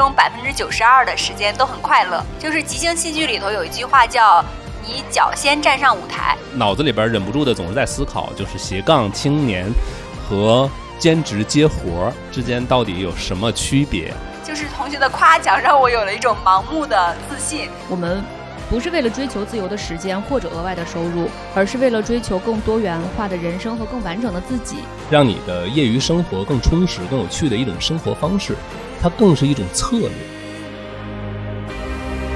中百分之九十二的时间都很快乐。就是即兴戏剧里头有一句话叫“你脚先站上舞台”，脑子里边忍不住的总是在思考，就是斜杠青年和兼职接活儿之间到底有什么区别？就是同学的夸奖让我有了一种盲目的自信。我们不是为了追求自由的时间或者额外的收入，而是为了追求更多元化的人生和更完整的自己。让你的业余生活更充实、更有趣的一种生活方式，它更是一种策略。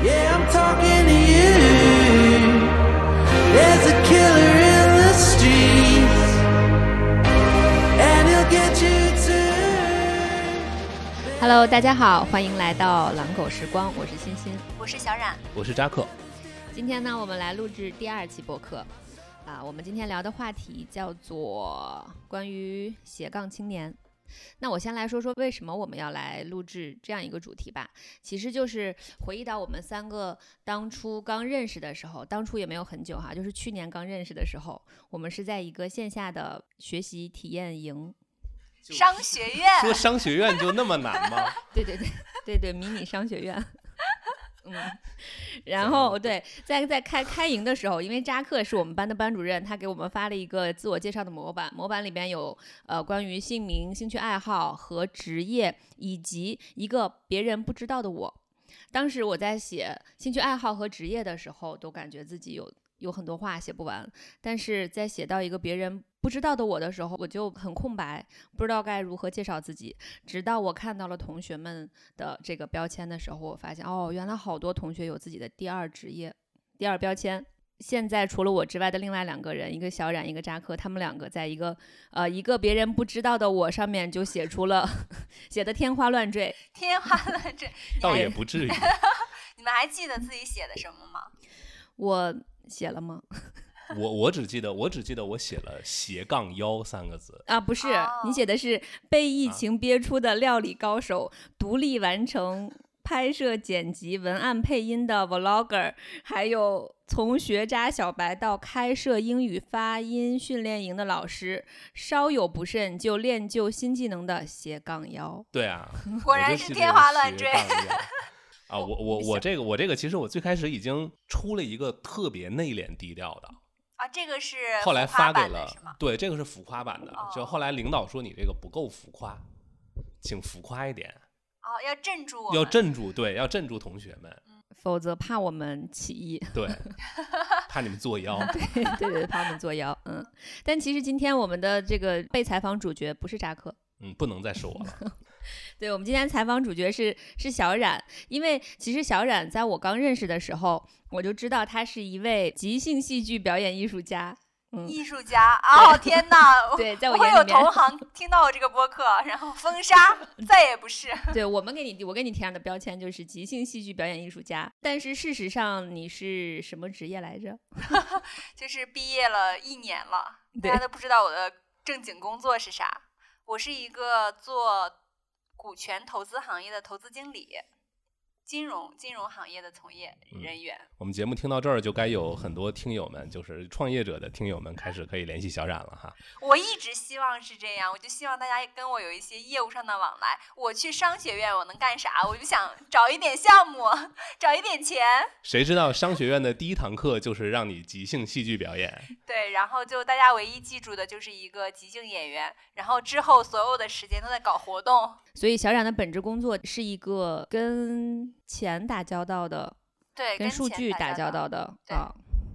Yeah, I'm talking to you. There's a killer in the streets, and he'll get you too. Hello，大家好，欢迎来到狼狗时光，我是欣欣。我是小冉，我是扎克，今天呢，我们来录制第二期播客啊。我们今天聊的话题叫做关于斜杠青年。那我先来说说为什么我们要来录制这样一个主题吧。其实就是回忆到我们三个当初刚认识的时候，当初也没有很久哈，就是去年刚认识的时候，我们是在一个线下的学习体验营。商学院。说商学院就那么难吗？对对对对对，迷你商学院。嗯，然后对，在在开开营的时候，因为扎克是我们班的班主任，他给我们发了一个自我介绍的模板，模板里边有呃关于姓名、兴趣爱好和职业，以及一个别人不知道的我。当时我在写兴趣爱好和职业的时候，都感觉自己有有很多话写不完，但是在写到一个别人不知道的我的时候，我就很空白，不知道该如何介绍自己。直到我看到了同学们的这个标签的时候，我发现哦，原来好多同学有自己的第二职业、第二标签。现在除了我之外的另外两个人，一个小冉，一个扎克，他们两个在一个呃一个别人不知道的我上面就写出了 写的天花乱坠。天花乱坠，倒也不至于。你们还记得自己写的什么吗？我写了吗？我我只记得我只记得我写了斜杠腰三个字，啊，不是，哦你写的是被疫情憋出的料理高手，独立完成拍摄、剪辑、文案、配音的 vlogger，还有从学渣小白到开设英语发音训练营的老师，稍有不慎就练就新技能的斜杠腰。对啊，果然是天花乱坠。啊，我我我这个我这个其实我最开始已经出了一个特别内敛低调的，啊，这个是后来发给了？对，这个是浮夸版的，就哦后来领导说你这个不够浮夸，请浮夸一点，哦，要镇住我要镇住，对，要镇住同学们，否则怕我们起义，对，怕你们作妖。对对对，怕我们作妖。嗯，但其实今天我们的这个被采访主角不是扎克，嗯，不能再是我了。对，我们今天采访主角是是小冉，因为其实小冉在我刚认识的时候，我就知道他是一位即兴戏剧表演艺术家。嗯，艺术家哦，天哪！对，在我我会有同，行 听到我这个播客，然后封杀，再也不是。对我们给你我给你贴上的标签就是即兴戏剧表演艺术家。但是事实上你是什么职业来着？就是毕业了一年了，大家都不知道我的正经工作是啥。我是一个做股权投资行业的投资经理，金融金融行业的从业嗯人员。我们节目听到这儿，就该有很多听友们，就是创业者的听友们，开始可以联系小冉了哈。我一直希望是这样，我就希望大家跟我有一些业务上的往来。我去商学院，我能干啥？我就想找一点项目，找一点钱。谁知道商学院的第一堂课就是让你即兴戏剧表演，对，然后就大家唯一记住的就是一个即兴演员，然后之后所有的时间都在搞活动。所以小冉的本职工作是一个跟钱打交道的，对，跟数据打打交道的对啊，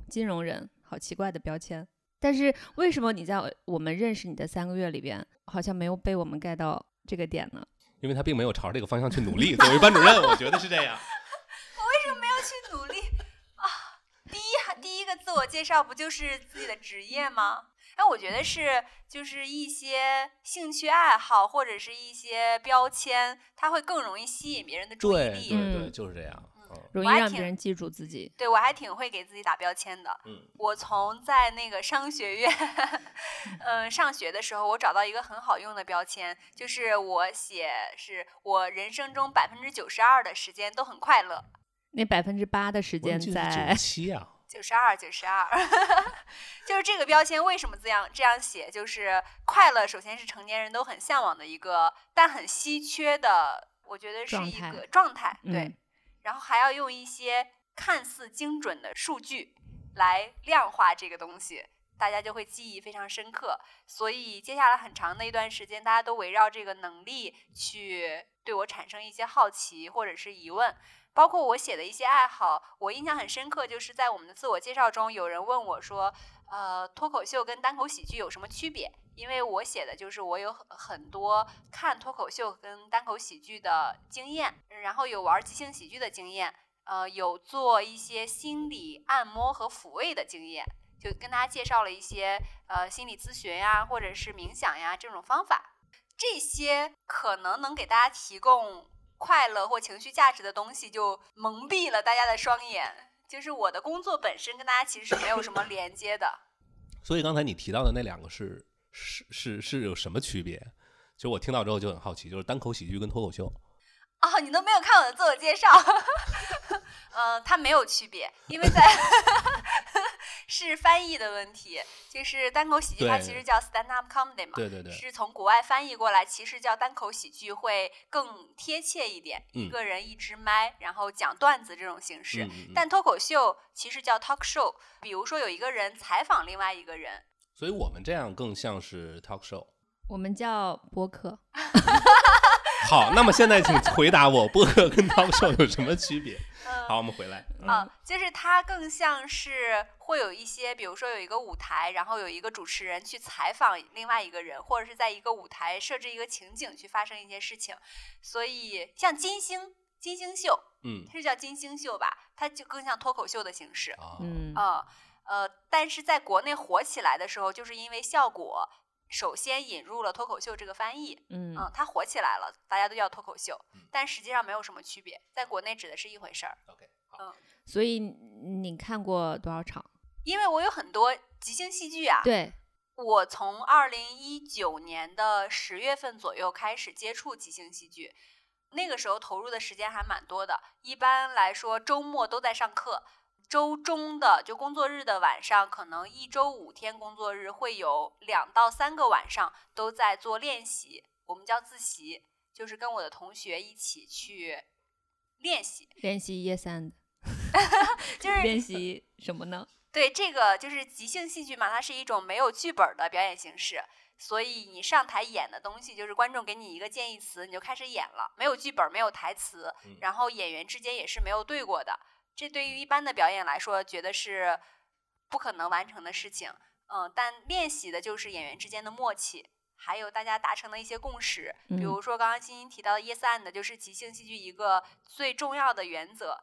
金融人，好奇怪的标签。但是为什么你在我们认识你的三个月里边，好像没有被我们 get 到这个点呢？因为他并没有朝这个方向去努力。作为班主任，我觉得是这样。我为什么没有去努力 啊。第一，第一个自我介绍不就是自己的职业吗？哎，我觉得是，就是一些兴趣爱好或者是一些标签，它会更容易吸引别人的注意力。对就是这样。嗯容易让别人记住自己。对我还挺会给自己打标签的。嗯，我从在那个商学院，嗯、上学的时候，我找到一个很好用的标签，就是我写是我人生中百分之九十二的时间都很快乐。那百分之八的时间在九七啊，九十二，九十二，就是这个标签为什么这样这样写？就是快乐，首先是成年人都很向往的一个，但很稀缺的我觉得是一个状态，对。嗯然后还要用一些看似精准的数据来量化这个东西，大家就会记忆非常深刻。所以接下来很长的一段时间，大家都围绕这个能力去对我产生一些好奇或者是疑问。包括我写的一些爱好，我印象很深刻，就是在我们的自我介绍中，有人问我说：“呃，脱口秀跟单口喜剧有什么区别？”因为我写的就是我有很很多看脱口秀跟单口喜剧的经验，然后有玩即兴喜剧的经验，呃，有做一些心理按摩和抚慰的经验，就跟大家介绍了一些呃心理咨询呀，或者是冥想呀这种方法。这些可能能给大家提供快乐或情绪价值的东西，就蒙蔽了大家的双眼。就是我的工作本身跟大家其实是没有什么连接的。所以刚才你提到的那两个是是是是有什么区别？其实我听到之后就很好奇，就是单口喜剧跟脱口秀。哦，你都没有看我的自我介绍，嗯，它没有区别，因为在是翻译的问题，就是单口喜剧它其实叫 stand up comedy 嘛，对对对，是从国外翻译过来，其实叫单口喜剧会更贴切一点，一嗯个人一支麦，然后讲段子这种形式。但脱口秀其实叫 talk show，比如说有一个人采访另外一个人，所以我们这样更像是 talk show。我们叫播客。好，那么现在请回答我，播客跟 talk show 有什么区别？嗯好，我们回来。嗯啊，就是它更像是会有一些，比如说有一个舞台，然后有一个主持人去采访另外一个人，或者是在一个舞台设置一个情景去发生一些事情。所以像金星金星秀嗯是叫金星秀吧，它就更像脱口秀的形式。啊，嗯啊呃，但是在国内火起来的时候，就是因为效果，首先引入了脱口秀这个翻译。嗯嗯，它火起来了，大家都叫脱口秀嗯，但实际上没有什么区别，在国内指的是一回事儿。OK，嗯，所以你看过多少场？因为我有很多即兴戏剧啊，对，我从二零一九年的十月份左右开始接触即兴戏剧，那个时候投入的时间还蛮多的。一般来说，周末都在上课，周中的就工作日的晚上，可能一周五天工作日会有两到三个晚上都在做练习，我们叫自习，就是跟我的同学一起去练习，练习 yes and，就是练习什么呢？对，这个就是即兴戏剧嘛，它是一种没有剧本的表演形式，所以你上台演的东西就是观众给你一个建议词，你就开始演了，没有剧本，没有台词嗯，然后演员之间也是没有对过的。这对于一般的表演来说，觉得是不可能完成的事情。嗯，但练习的就是演员之间的默契，还有大家达成的一些共识。比嗯如说刚刚欣欣提到的 yes and，就是即兴戏剧一个最重要的原则，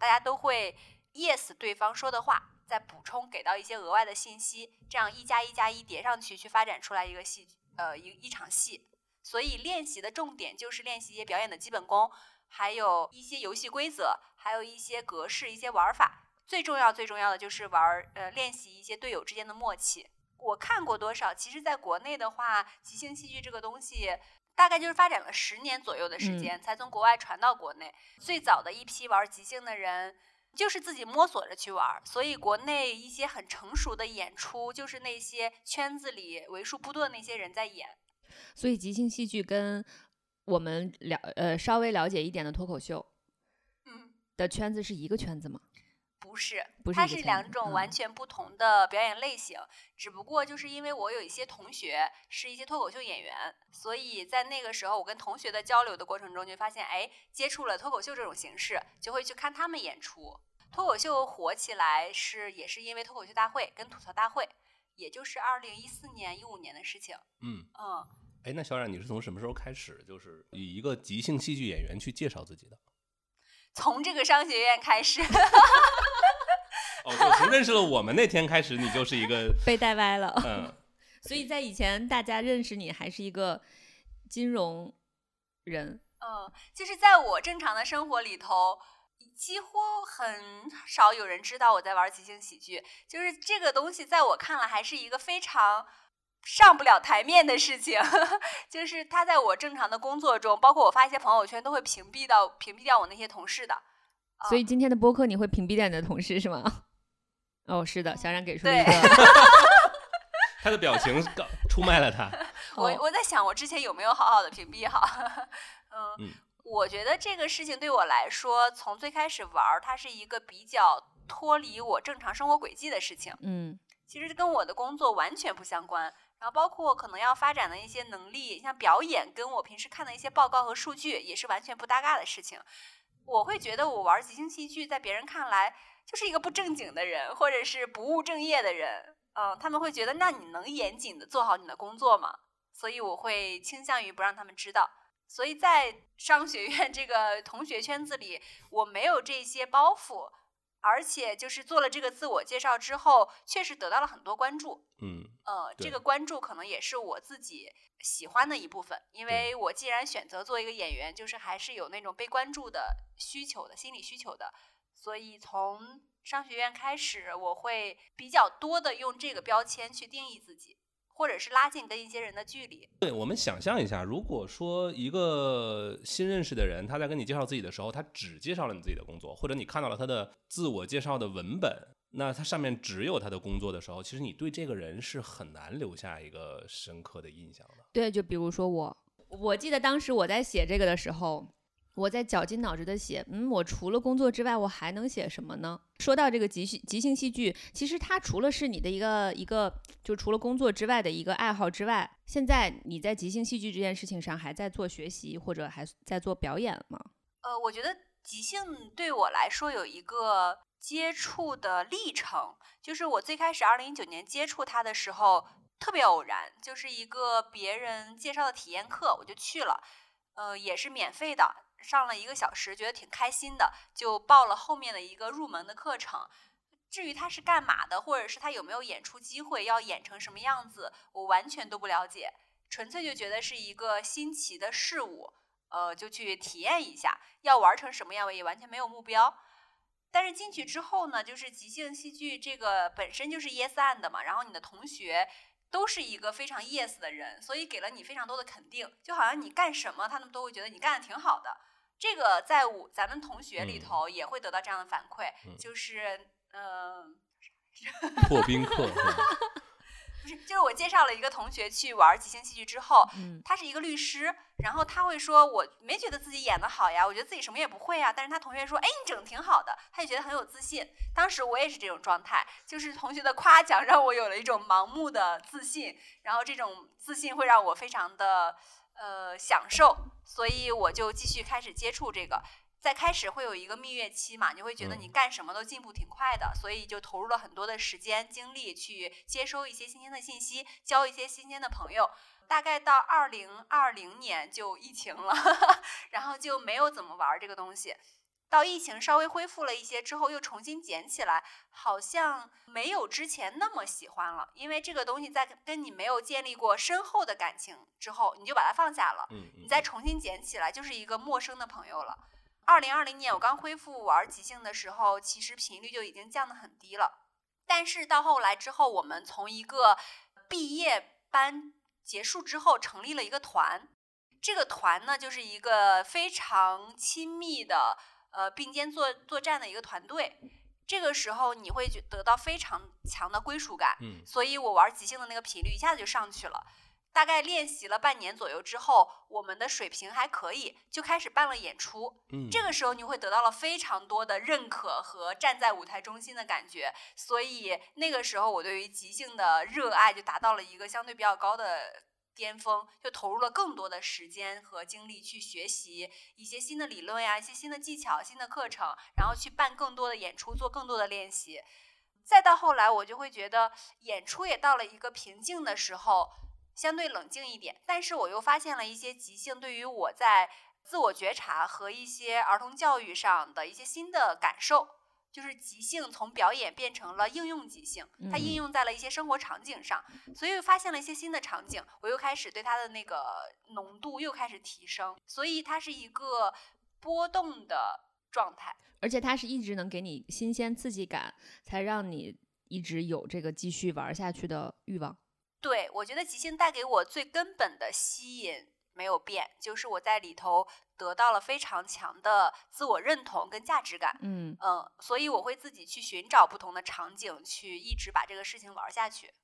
大家都会 yes 对方说的话，再补充给到一些额外的信息，这样一加一加一叠上去，去发展出来一个戏，呃，一一场戏。所以练习的重点就是练习一些表演的基本功，还有一些游戏规则，还有一些格式、一些玩法。最重要、最重要的就是玩儿呃练习一些队友之间的默契。我看过多少？其实，在国内的话，即兴戏剧这个东西。大概就是发展了十年左右的时嗯间，才从国外传到国内。最早的一批玩即兴的人，就是自己摸索着去玩儿，所以国内一些很成熟的演出，就是那些圈子里为数不多的那些人在演。所以即兴戏剧跟我们了呃稍微了解一点的脱口秀嗯，的圈子是一个圈子吗？不是，不是它是两种完嗯全不同的表演类型。只不过就是因为我有一些同学是一些脱口秀演员，所以在那个时候我跟同学的交流的过程中，就发现，哎，接触了脱口秀这种形式，就会去看他们演出。脱口秀火起来是也是因为脱口秀大会跟吐槽大会，也就是二零一四年、一五年的事情。嗯，嗯，哎，那小冉，你是从什么时候开始，就是以一个即兴戏剧演员去介绍自己的？从这个商学院开始，哦，就从认识了我们那天开始，你就是一个被带歪了。嗯，所以在以前大家认识你还是一个金融人，嗯，就是在我正常的生活里头，几乎很少有人知道我在玩即兴喜剧。就是这个东西，在我看来还是一个非常上不了台面的事情。就是他在我正常的工作中，包括我发一些朋友圈，都会屏蔽到屏蔽掉我那些同事的。所以今天的播客你会屏蔽掉你的同事是吗？哦，是的，小冉给出一个 他的表情出卖了他。我哦我在想，我之前有没有好好的屏蔽好？嗯，嗯我觉得这个事情对我来说，从最开始玩儿，它是一个比较脱离我正常生活轨迹的事情。嗯其实跟我的工作完全不相关。然后包括可能要发展的一些能力，像表演，跟我平时看的一些报告和数据也是完全不搭嘎的事情。我会觉得我玩即兴戏剧，在别人看来就是一个不正经的人，或者是不务正业的人。嗯，他们会觉得，那你能严谨的做好你的工作吗？所以我会倾向于不让他们知道。所以在商学院这个同学圈子里，我没有这些包袱，而且就是做了这个自我介绍之后，确实得到了很多关注。嗯呃，这个关注可能也是我自己喜欢的一部分，因为我既然选择做一个演员，就是还是有那种被关注的需求的心理需求的，所以从商学院开始，我会比较多的用这个标签去定义自己，或者是拉近跟一些人的距离。对，我们想象一下，如果说一个新认识的人，他在跟你介绍自己的时候，他只介绍了你自己的工作，或者你看到了他的自我介绍的文本，那他上面只有他的工作的时候，其实你对这个人是很难留下一个深刻的印象的。对，就比如说我，我记得当时我在写这个的时候，我在绞尽脑汁的写，嗯，我除了工作之外，我还能写什么呢？说到这个即兴即兴戏剧，其实它除了是你的一个一个，就除了工作之外的一个爱好之外，现在你在即兴戏剧这件事情上还在做学习，或者还在做表演吗？呃，我觉得即兴对我来说有一个接触的历程，就是我最开始二零一九年接触它的时候特别偶然，就是一个别人介绍的体验课，我就去了，呃，也是免费的，上了一个小时，觉得挺开心的，就报了后面的一个入门的课程。至于它是干嘛的，或者是它有没有演出机会，要演成什么样子，我完全都不了解，纯粹就觉得是一个新奇的事物，呃，就去体验一下，要玩成什么样我也完全没有目标。但是进去之后呢，就是即兴戏剧这个本身就是 yes and 的嘛，然后你的同学都是一个非常 yes 的人，所以给了你非常多的肯定，就好像你干什么，他们都会觉得你干的挺好的。这个在我咱们同学里嗯。头也会得到这样的反馈，嗯。就是嗯、破冰课，不是，就是我介绍了一个同学去玩即兴戏剧之后，嗯他是一个律师，然后他会说，我没觉得自己演得好呀，我觉得自己什么也不会呀。但是他同学说，哎，你整的挺好的，他就觉得很有自信。当时我也是这种状态，就是同学的夸奖让我有了一种盲目的自信，然后这种自信会让我非常的呃享受，所以我就继续开始接触这个。在开始会有一个蜜月期嘛，你会觉得嗯你干什么都进步挺快的，所以就投入了很多的时间精力去接收一些新鲜的信息，交一些新鲜的朋友。大概到二零二零年就疫情了，然后就没有怎么玩这个东西。到疫情稍微恢复了一些之后，又重新捡起来，好像没有之前那么喜欢了。因为这个东西在跟你没有建立过深厚的感情之后，你就把它放下了。嗯，你再重新捡起来，就是一个陌生的朋友了。二零二零年我刚恢复玩即兴的时候，其实频率就已经降得很低了。但是到后来之后，我们从一个毕业班结束之后，成立了一个团。这个团呢，就是一个非常亲密的呃并肩作作战的一个团队。这个时候你会觉得到非常强的归属感，嗯所以我玩即兴的那个频率一下子就上去了。大概练习了半年左右之后，我们的水平还可以，就开始办了演出。嗯，这个时候你会得到了非常多的认可和站在舞台中心的感觉，所以那个时候我对于即兴的热爱就达到了一个相对比较高的巅峰，就投入了更多的时间和精力去学习一些新的理论呀、一些新的技巧、新的课程，然后去办更多的演出，做更多的练习。再到后来，我就会觉得演出也到了一个瓶颈的时候，相对冷静一点。但是我又发现了一些即兴对于我在自我觉察和一些儿童教育上的一些新的感受。就是即兴从表演变成了应用即兴，它应嗯用在了一些生活场景上，所以发现了一些新的场景，我又开始对它的那个浓度又开始提升，所以它是一个波动的状态。而且它是一直能给你新鲜刺激感，才让你一直有这个继续玩下去的欲望。对，我觉得即兴带给我最根本的吸引没有变，就是我在里头得到了非常强的自我认同跟价值感。嗯，嗯，所以我会自己去寻找不同的场景，去一直把这个事情玩下去。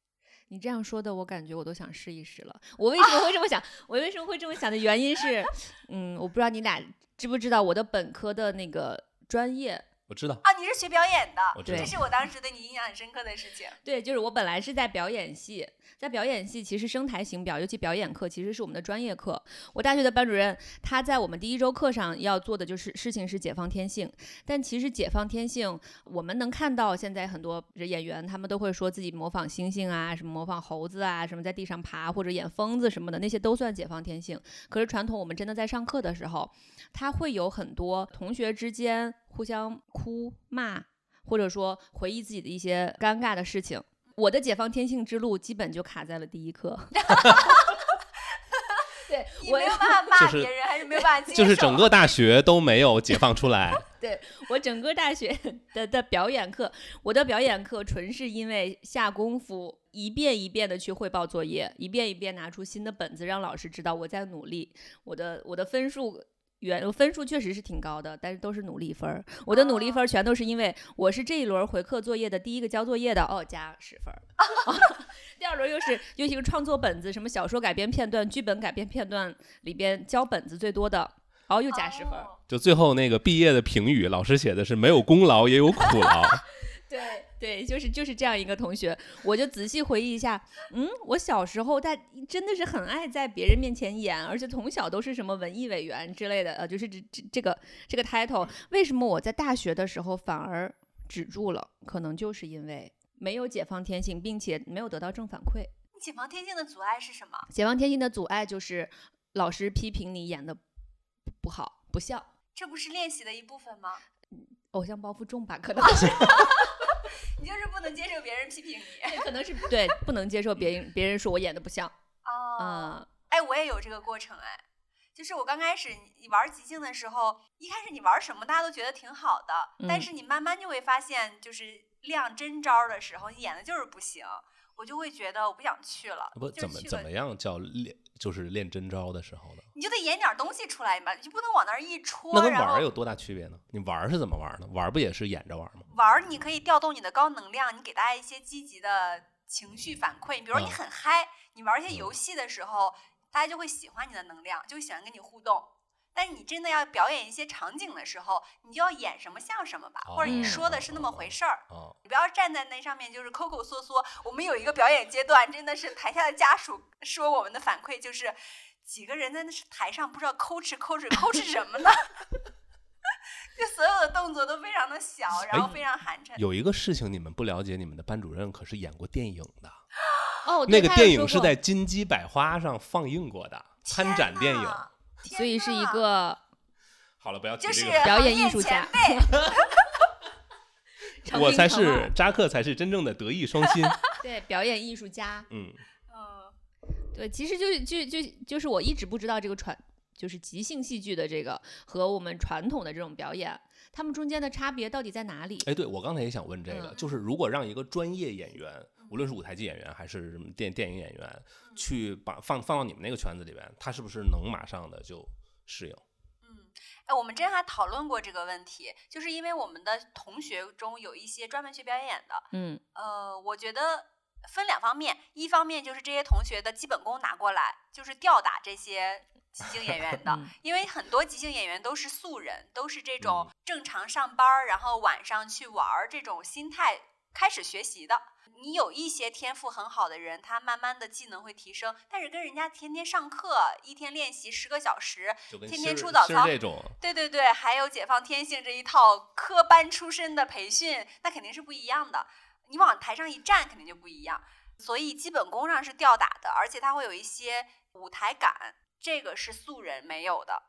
你这样说的，我感觉我都想试一试了。我为什么会这么想？我为什么会这么想的原因是，嗯，我不知道你俩知不知道我的本科的那个专业，我知道，啊，你是学表演的我，知道这是我当时对你印象很深刻的事情。对，就是我本来是在表演系，在表演系其实声台形表，尤其表演课其实是我们的专业课。我大学的班主任他在我们第一周课上要做的就是事情是解放天性，但其实解放天性，我们能看到现在很多演员他们都会说自己模仿猩猩啊，什么模仿猴子啊，什么在地上爬或者演疯子什么的，那些都算解放天性。可是传统我们真的在上课的时候，他会有很多同学之间互相哭骂，或者说回忆自己的一些尴尬的事情。我的解放天性之路基本就卡在了第一课。对我你没有办法骂就是别人，还是没有办法接受？就是整个大学都没有解放出来。对我整个大学的的表演课，我的表演课纯是因为下功夫，一遍一遍的去汇报作业，一遍一遍拿出新的本子，让老师知道我在努力。我的我的分数。原分数确实是挺高的，但是都是努力分儿。我的努力分儿全都是因为我是这一轮回课作业的第一个交作业的，哦，加十分儿。第二轮又是又一个创作本子，什么小说改编片段、剧本改编片段里边交本子最多的，哦，又加十分儿。哦就最后那个毕业的评语，老师写的是没有功劳也有苦劳。对对，就是就是这样一个同学，我就仔细回忆一下，嗯，我小时候在真的是很爱在别人面前演，而且从小都是什么文艺委员之类的，呃，就是这这这个这个 title，为什么我在大学的时候反而止住了？可能就是因为没有解放天性，并且没有得到正反馈。解放天性的阻碍是什么？解放天性的阻碍就是老师批评你演的不好，不像。这不是练习的一部分吗？偶像包袱重吧，可能是，你就是不能接受别人批评你。对可能是对，不能接受别人别人说我演的不像，哦，嗯，哎，我也有这个过程哎，就是我刚开始你玩即兴的时候，一开始你玩什么大家都觉得挺好的，但嗯是你慢慢就会发现，就是亮真招的时候，你演的就是不行，我就会觉得我不想去了。不怎么怎么样叫练，就是练真招的时候呢？你就得演点东西出来嘛，你就不能往那儿一戳，那跟玩儿有多大区别呢？你玩儿是怎么玩儿呢？玩儿不也是演着玩儿吗？玩儿你可以调动你的高能量，你给大家一些积极的情绪反馈。比如你嗯很嗨，你玩一些嗯游戏的时候，大家就会喜欢你的能量，就会喜欢跟你互动。但是你真的要表演一些场景的时候，你就要演什么像什么吧，或者你哦说的是那么回事儿。啊，你不要站在那上面就是抠抠缩缩。我们有一个表演阶段，真的是台下的家属说我们的反馈就是，几个人在那是台上不知道抠哧抠哧抠哧什么呢？就所有的动作都非常的小，然后哎非常寒碜。有一个事情你们不了解，你们的班主任可是演过电影的，哦，那个电影是在金鸡百花上放映过的参展电影。呐所以是一。个好了，不要提就是这个。表演艺术家我才是扎克，才是真正的德艺双馨。对表演艺术家。嗯，嗯，对，其实就是就就就是我一直不知道这个传就是即兴戏剧的这个和我们传统的这种表演，他们中间的差别到底在哪里？哎，对我刚才也想问这个，嗯就是如果让一个专业演员，无论是舞台剧演员还是电电影演员，去把放放到你们那个圈子里边，他是不是能马上的就适应？嗯，哎，我们之前还讨论过这个问题，就是因为我们的同学中有一些专门学表演的，嗯呃，我觉得分两方面，一方面就是这些同学的基本功拿过来，就是吊打这些即兴演员的，嗯因为很多即兴演员都是素人，都是这种嗯正常上班，然后晚上去玩儿这种心态开始学习的。你有一些天赋很好的人，他慢慢的技能会提升，但是跟人家天天上课，一天练习十个小时，天天出早操这种，对对对，还有解放天性这一套科班出身的培训，那肯定是不一样的。你往台上一站，肯定就不一样。所以基本功上是吊打的，而且他会有一些舞台感，这个是素人没有的。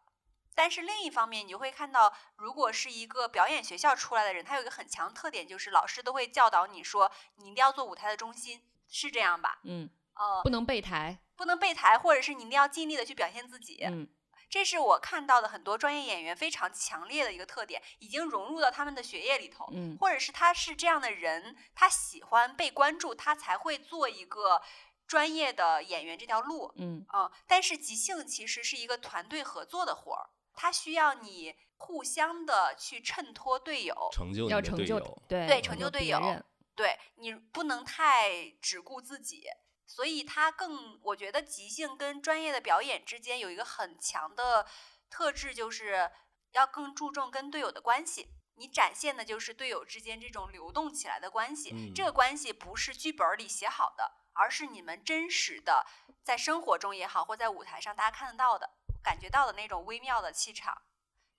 但是另一方面，你就会看到，如果是一个表演学校出来的人，他有一个很强特点，就是老师都会教导你说，你一定要做舞台的中心，是这样吧？嗯，呃，不能备台。不能备台，或者是你一定要尽力的去表现自己。嗯这是我看到的很多专业演员非常强烈的一个特点，已经融入到他们的血液里头，嗯或者是他是这样的人，他喜欢被关注，他才会做一个专业的演员这条路。嗯嗯，但是即兴其实是一个团队合作的活儿，它需要你互相的去衬托队友，成就要成就队友。对对成就队友对你不能太只顾自己。所以它更，我觉得即兴跟专业的表演之间有一个很强的特质，就是要更注重跟队友的关系。你展现的就是队友之间这种流动起来的关系，嗯这个关系不是剧本里写好的，而是你们真实的在生活中也好，或在舞台上大家看得到的、感觉到的那种微妙的气场。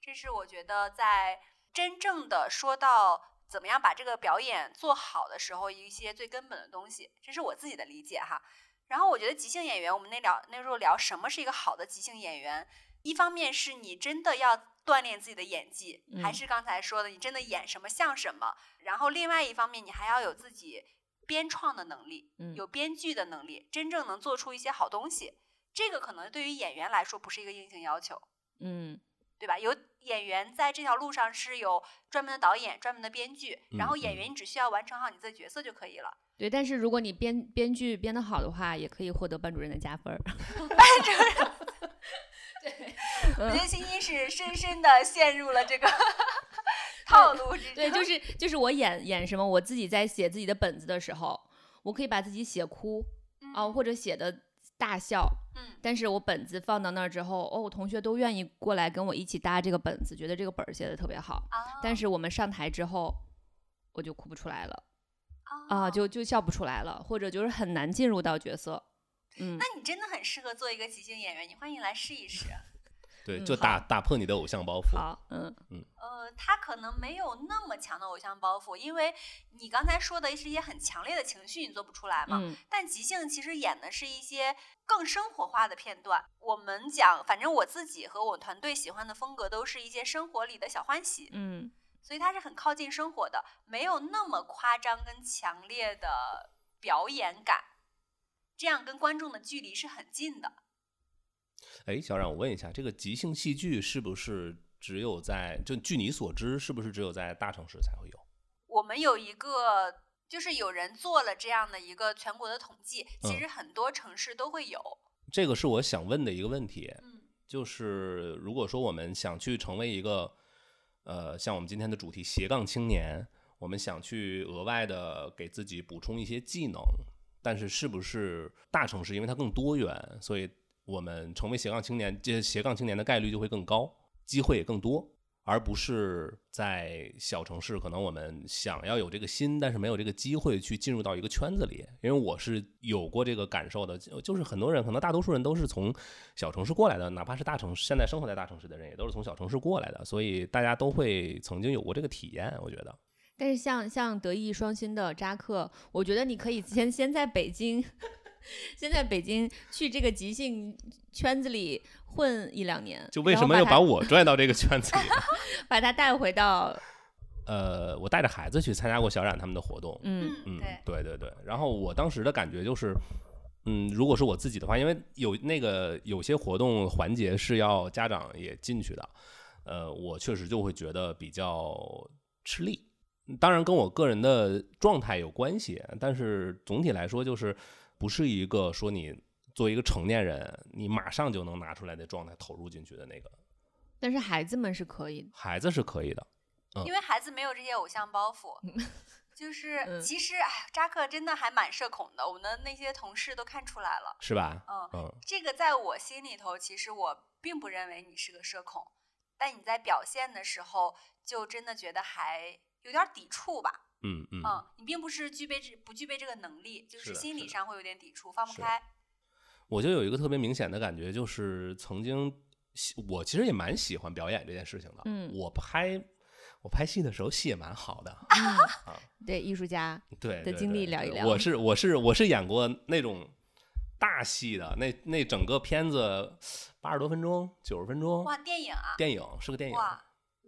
这是我觉得在真正的说到怎么样把这个表演做好的时候，一些最根本的东西，这是我自己的理解哈。然后我觉得即兴演员，我们那聊那时候聊什么是一个好的即兴演员，一方面是你真的要锻炼自己的演技，还嗯是刚才说的你真的演什么像什么。然后另外一方面，你还要有自己编创的能力，嗯有编剧的能力，真正能做出一些好东西。这个可能对于演员来说不是一个硬性要求。嗯对吧？有演员在这条路上是有专门的导演、专门的编剧，然后演员你只需要完成好你自己的角色就可以了。对，但是如果你编编剧编得好的话，也可以获得班主任的加分 班主任，对。我觉得欣欣是深深的陷入了这个 套路之中。对，就是就是我演演什么，我自己在写自己的本子的时候，我可以把自己写哭啊、嗯或者写的大笑，嗯但是我本子放到那儿之后，哦，同学都愿意过来跟我一起搭这个本子，觉得这个本儿写的特别好。啊，但是我们上台之后，我就哭不出来了啊、啊，就就笑不出来了，或者就是很难进入到角色。嗯那，你真的很适合做一个即兴演员，你欢迎来试一试。对，嗯就打打破你的偶像包袱。好，嗯呃，他可能没有那么强的偶像包袱，因为你刚才说的是一些很强烈的情绪，你做不出来嘛。嗯但即兴其实演的是一些更生活化的片段。我们讲，反正我自己和我团队喜欢的风格都是一些生活里的小欢喜，嗯所以它是很靠近生活的，没有那么夸张跟强烈的表演感，这样跟观众的距离是很近的。哎，小冉，我问一下，这个即兴戏剧是不是只有在就据你所知，是不是只有在大城市才会有？我们有一个，就是有人做了这样的一个全国的统计，其嗯实很多城市都会有。这个是我想问的一个问题，嗯就是如果说我们想去成为一个，呃，像我们今天的主题斜杠青年，我们想去额外的给自己补充一些技能，但是是不是大城市因为它更多元，所以我们成为斜杠青年，这斜杠青年的概率就会更高，机会也更多。而不是在小城市，可能我们想要有这个心，但是没有这个机会去进入到一个圈子里。因为我是有过这个感受的，就是很多人，可能大多数人都是从小城市过来的，哪怕是大城市，现在生活在大城市的人，也都是从小城市过来的，所以大家都会曾经有过这个体验。我觉得，但是像像德艺双馨的扎克，我觉得你可以先先在北京，先在北京去这个即兴圈子里混一两年，就为什么要把我拽到这个圈子里？把他带回到呃，我带着孩子去参加过小冉他们的活动，嗯嗯对，，对对对。然后我当时的感觉就是，嗯，如果是我自己的话，因为有那个有些活动环节是要家长也进去的，呃，我确实就会觉得比较吃力。当然跟我个人的状态有关系，但是总体来说就是不是一个说你作为一个成年人，你马上就能拿出来的状态投入进去的那个。但是孩子们是可以的，孩子是可以的，因为孩子没有这些偶像包袱。就是嗯其实，哎，扎克真的还蛮社恐的，我们的那些同事都看出来了。是吧？嗯，嗯，这个在我心里头，其实我并不认为你是个社恐，但你在表现的时候，就真的觉得还有点抵触吧。嗯嗯嗯，你并不是具备这不具备这个能力，就是心理上会有点抵触，放不开。我就有一个特别明显的感觉，就是曾经喜我其实也蛮喜欢表演这件事情的。嗯我拍我拍戏的时候戏也蛮好的。啊，对艺术家，对的经历聊一聊我是我是我是演过那种大戏的，那那整个片子八十多分钟，九十分钟，哇，电影啊，电影是个电影。哇，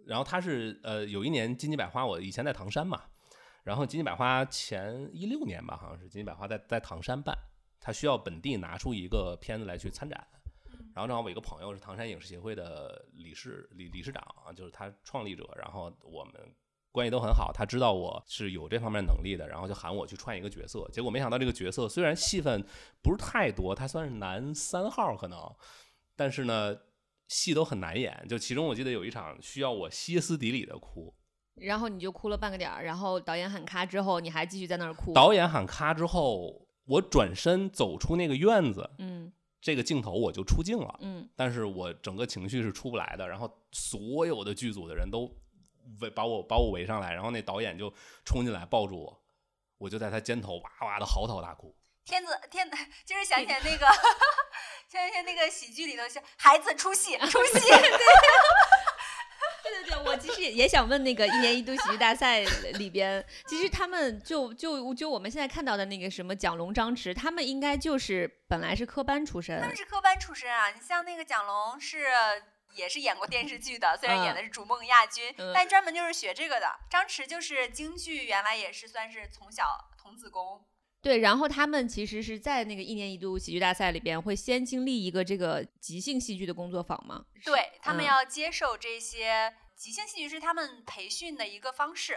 然后他是呃有一年金鸡百花，我以前在唐山嘛，然后金鸡百花前一六年吧，好像是金鸡百花在在唐山办，他需要本地拿出一个片子来去参展。嗯然后正好我一个朋友是唐山影视协会的理事理理事长啊，就是他创立者，然后我们关系都很好，他知道我是有这方面能力的，然后就喊我去串一个角色。结果没想到这个角色虽然戏份不是太多，他算是男三号可能，但是呢戏都很难演。就其中我记得有一场需要我歇斯底里的哭，然后你就哭了半个点儿，然后导演喊咔之后，你还继续在那儿哭，导演喊咔之后，我转身走出那个院子，嗯。这个镜头我就出镜了，嗯。但是我整个情绪是出不来的，然后所有的剧组的人都围把我把我围上来，然后那导演就冲进来抱住我，我就在他肩头哇哇的嚎啕大哭。天子天，就是想起来那个，想起来那个喜剧里头是孩子出戏出戏，对对对，我其实也也想问那个一年一度喜剧大赛里边，其实他们就就就我们现在看到的那个什么蒋龙、张弛，他们应该就是本来是科班出身他，们是科班出身啊。你像那个蒋龙是也是演过电视剧的，虽然演的是逐梦亚军，嗯但专门就是学这个的。张弛就是京剧，原来也是算是从小童子功。对，然后他们其实是在那个一年一度喜剧大赛里边会先经历一个这个即兴戏剧的工作坊嘛，对他们嗯要接受这些即兴戏剧是他们培训的一个方式，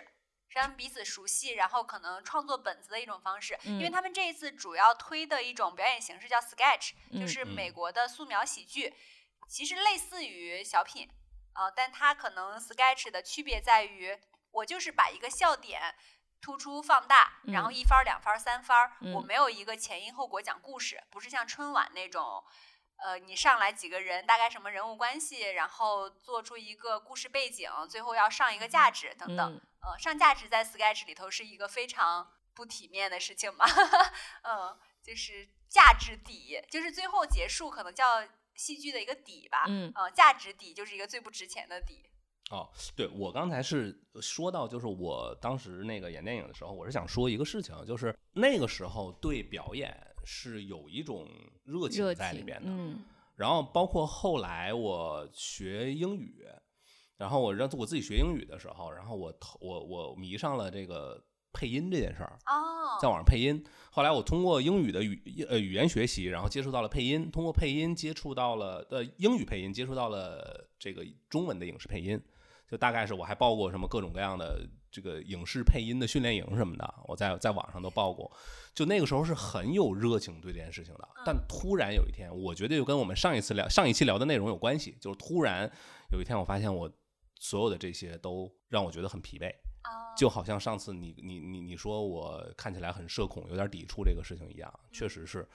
是让他们彼此熟悉，然后可能创作本子的一种方式。因为嗯他们这一次主要推的一种表演形式叫 sketch，、嗯就是嗯美国的素描喜剧，其实类似于小品，呃，但它可能 sketch 的区别在于，我就是把一个笑点。突出放大，然后嗯一番儿、两番儿、三番儿，我嗯没有一个前因后果讲故事，不是像春晚那种，呃，你上来几个人，大概什么人物关系，然后做出一个故事背景，最后要上一个价值等等。嗯呃，上价值在 Sketch 里头是一个非常不体面的事情嘛，嗯，就是价值底，就是最后结束可能叫戏剧的一个底吧，嗯呃，价值底就是一个最不值钱的底。哦，对我刚才是说到，就是我当时那个演电影的时候，我是想说一个事情，就是那个时候对表演是有一种热热情在里情边的。嗯然后包括后来我学英语，然后我让我自己学英语的时候，然后我投我我迷上了这个配音这件事儿，哦，在网上配音。后来我通过英语的语呃语言学习，然后接触到了配音，通过配音接触到了呃英语配音，接触到了这个中文的影视配音。就大概是我还报过什么各种各样的这个影视配音的训练营什么的，我在在网上都报过。就那个时候是很有热情对这件事情的，但突然有一天，我觉得就跟我们上一次聊上一期聊的内容有关系，就是突然有一天我发现我所有的这些都让我觉得很疲惫。哦就好像上次你你你你说我看起来很社恐，有点抵触这个事情一样，确实是，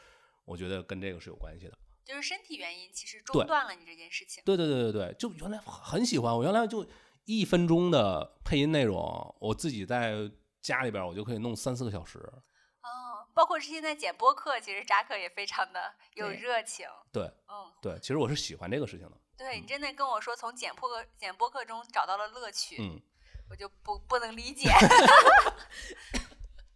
我觉得跟这个是有关系的。就是身体原因，其实中断了你这件事情。对对对对对，就原来很喜欢，我原来就一分钟的配音内容，我自己在家里边我就可以弄三四个小时。哦，包括是现在剪播客，其实扎克也非常的有热情。对嗯，对，其实我是喜欢这个事情的。对你真的跟我说从剪播客剪播客中找到了乐趣，嗯，我就不不能理解。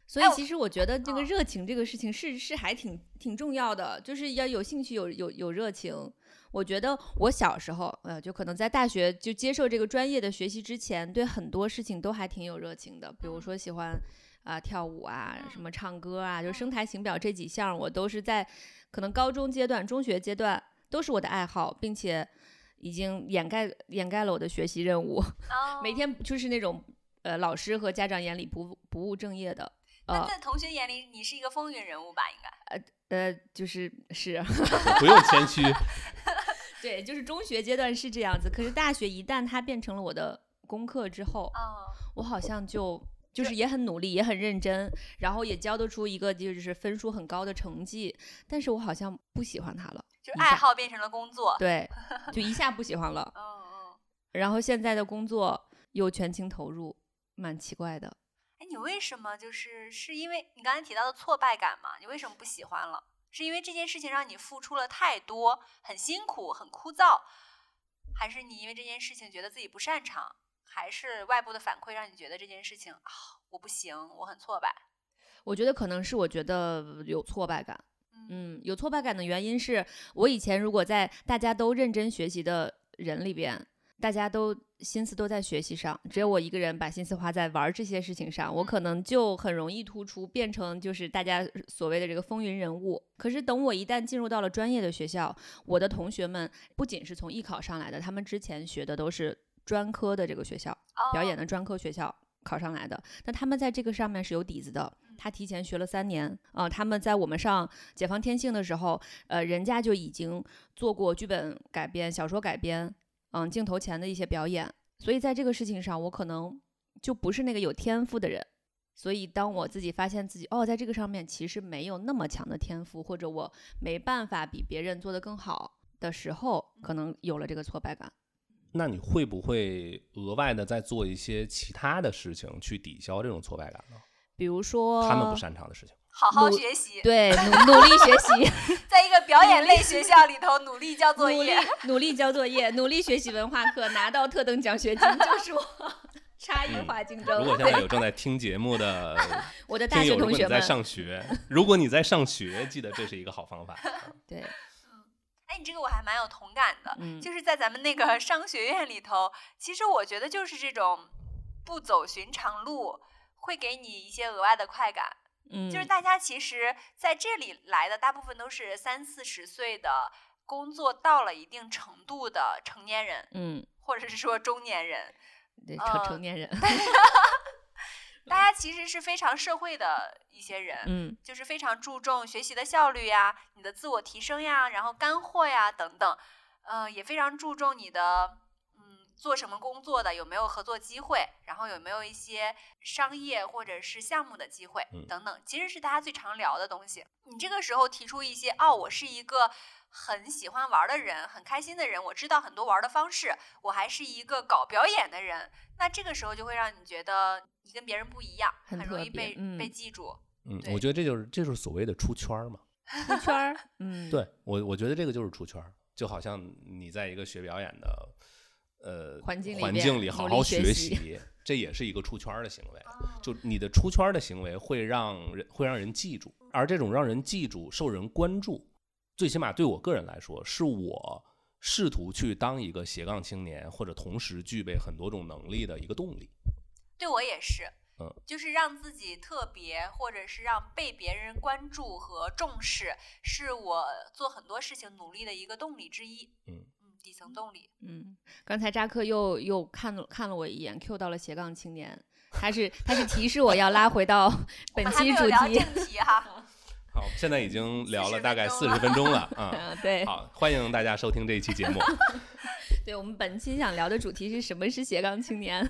所以其实我觉得这个嗯。热情这个事情是是还挺挺重要的，就是要有兴趣有有有热情。我觉得我小时候，呃，就可能在大学就接受这个专业的学习之前，对很多事情都还挺有热情的，比如说喜欢啊、跳舞啊，什么唱歌啊，就声台形表这几项，我都是在可能高中阶段、中学阶段都是我的爱好，并且已经掩盖掩盖了我的学习任务，哦。每天就是那种呃老师和家长眼里不不务正业的。呃那在同学眼里，你是一个风云人物吧？应该。呃呃，就是是，不用谦虚。对，就是中学阶段是这样子。可是大学一旦它变成了我的功课之后，哦，我好像就就是也很努力，也很认真，然后也交得出一个就是分数很高的成绩，但是我好像不喜欢它了，就是爱好变成了工作。对，就一下不喜欢了。嗯嗯。然后现在的工作又全情投入，蛮奇怪的。哎，你为什么就是是因为你刚才提到的挫败感吗？你为什么不喜欢了？是因为这件事情让你付出了太多，很辛苦，很枯燥，还是你因为这件事情觉得自己不擅长，还是外部的反馈让你觉得这件事情啊我不行，我很挫败？我觉得可能是我觉得有挫败感。嗯，有挫败感的原因是我以前如果在大家都认真学习的人里边，大家都心思都在学习上，只有我一个人把心思花在玩儿这些事情上，我可能就很容易突出，变成就是大家所谓的这个风云人物。可是等我一旦进入到了专业的学校，我的同学们不仅是从艺考上来的，他们之前学的都是专科的这个学校，表演的的专科学校考上来的，那他们在这个上面是有底子的。他提前学了三年，啊、他们在我们上《解放天性》的时候，呃，人家就已经做过剧本改编、小说改编，嗯，镜头前的一些表演。所以在这个事情上，我可能就不是那个有天赋的人。所以当我自己发现自己哦，在这个上面其实没有那么强的天赋，或者我没办法比别人做得更好的时候，可能有了这个挫败感。那你会不会额外的再做一些其他的事情去抵消这种挫败感呢？比如说他们不擅长的事情。好好学习，对努 努力学习，在一个表演类学校里头努力交作努力业。努力交作业，努力学习文化课，拿到特等奖学金，就是我差异化竞争。如果现在有正在听节目的 我的大学同学们，果你在上学，如果你在上学，记得这是一个好方法。对，哎，你这个我还蛮有同感的，嗯就是在咱们那个商学院里头，其实我觉得就是这种不走寻常路，会给你一些额外的快感。嗯，就是大家其实在这里来的大部分都是三四十岁的，工作到了一定程度的成年人，嗯，或者是说中年人。对，呃成成年人，大家其实是非常社会的一些人，嗯就是非常注重学习的效率呀、你的自我提升呀，然后干货呀等等，呃，也非常注重你的嗯做什么工作的有没有合作机会，然后有没有一些商业或者是项目的机会嗯等等，其实是大家最常聊的东西。你这个时候提出一些哦，我是一个。很喜欢玩的人，很开心的人，我知道很多玩的方式，我还是一个搞表演的人，那这个时候就会让你觉得你跟别人不一样，很很容易被、嗯被记住。嗯，我觉得这就是这就是所谓的出圈儿嘛。出圈儿，嗯，对我，我觉得这个就是出圈儿，就好像你在一个学表演的呃环境里环境里好好学学习习，这也是一个出圈儿的行为。哦就你的出圈儿的行为会让人会让人记住，而这种让人记住、受人关注，最起码对我个人来说，是我试图去当一个斜杠青年，或者同时具备很多种能力的一个动力。对我也是，嗯，就是让自己特别，或者是让被别人关注和重视，是我做很多事情努力的一个动力之一。嗯嗯，底层动力。嗯，刚才扎克又又看了看了我一眼，Q 到了斜杠青年，他是他是提示我要拉回到 本期主题，正题哈。好，现在已经聊了大概四十分钟了 啊。嗯，对好，欢迎大家收听这一期节目。对，我们本期想聊的主题是什么是斜杠青年？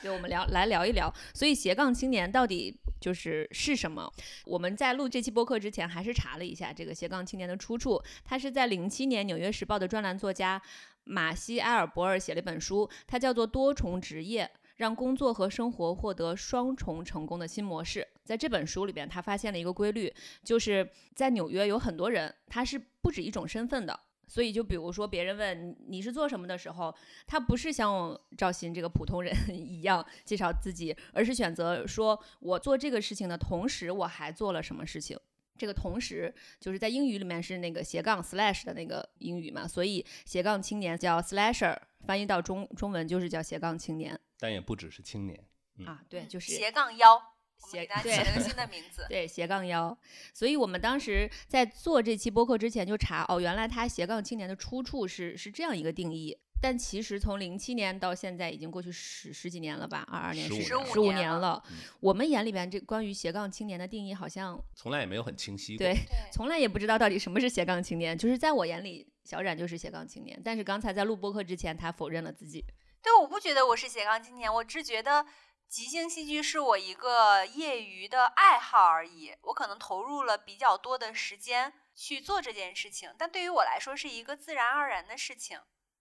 对，我们聊来聊一聊，所以斜杠青年到底就是是什么？我们在录这期播客之前，还是查了一下这个斜杠青年的出处，他是在零七年《纽约时报》的专栏作家马西埃尔伯尔写了一本书，它叫做《多重职业》。让工作和生活获得双重成功的新模式。在这本书里边，他发现了一个规律，就是在纽约有很多人，他是不止一种身份的。所以，就比如说别人问你你是做什么的时候，他不是像赵鑫这个普通人 一样介绍自己，而是选择说我做这个事情的同时，我还做了什么事情。这个同时就是在英语里面是那个斜杠 slash 的那个英语嘛，所以斜杠青年叫 slasher，翻译到中中文就是叫斜杠青年但也不只是青年。嗯啊，对，就是斜杠腰，斜给大家起对了个 新的名字。对，斜杠幺。所以我们当时在做这期播客之前就查，哦，原来他斜杠青年的出处是是这样一个定义。但其实从零七年到现在已经过去十十几年了吧，二二年十五年了年了。嗯我们眼里边这关于斜杠青年的定义好像从来也没有很清晰对，从来也不知道到底什么是斜杠青年。就是在我眼里，小冉就是斜杠青年。但是刚才在录播客之前，他否认了自己。对，我不觉得我是斜杠青年，我只觉得即兴戏剧是我一个业余的爱好而已。我可能投入了比较多的时间去做这件事情，但对于我来说是一个自然而然的事情。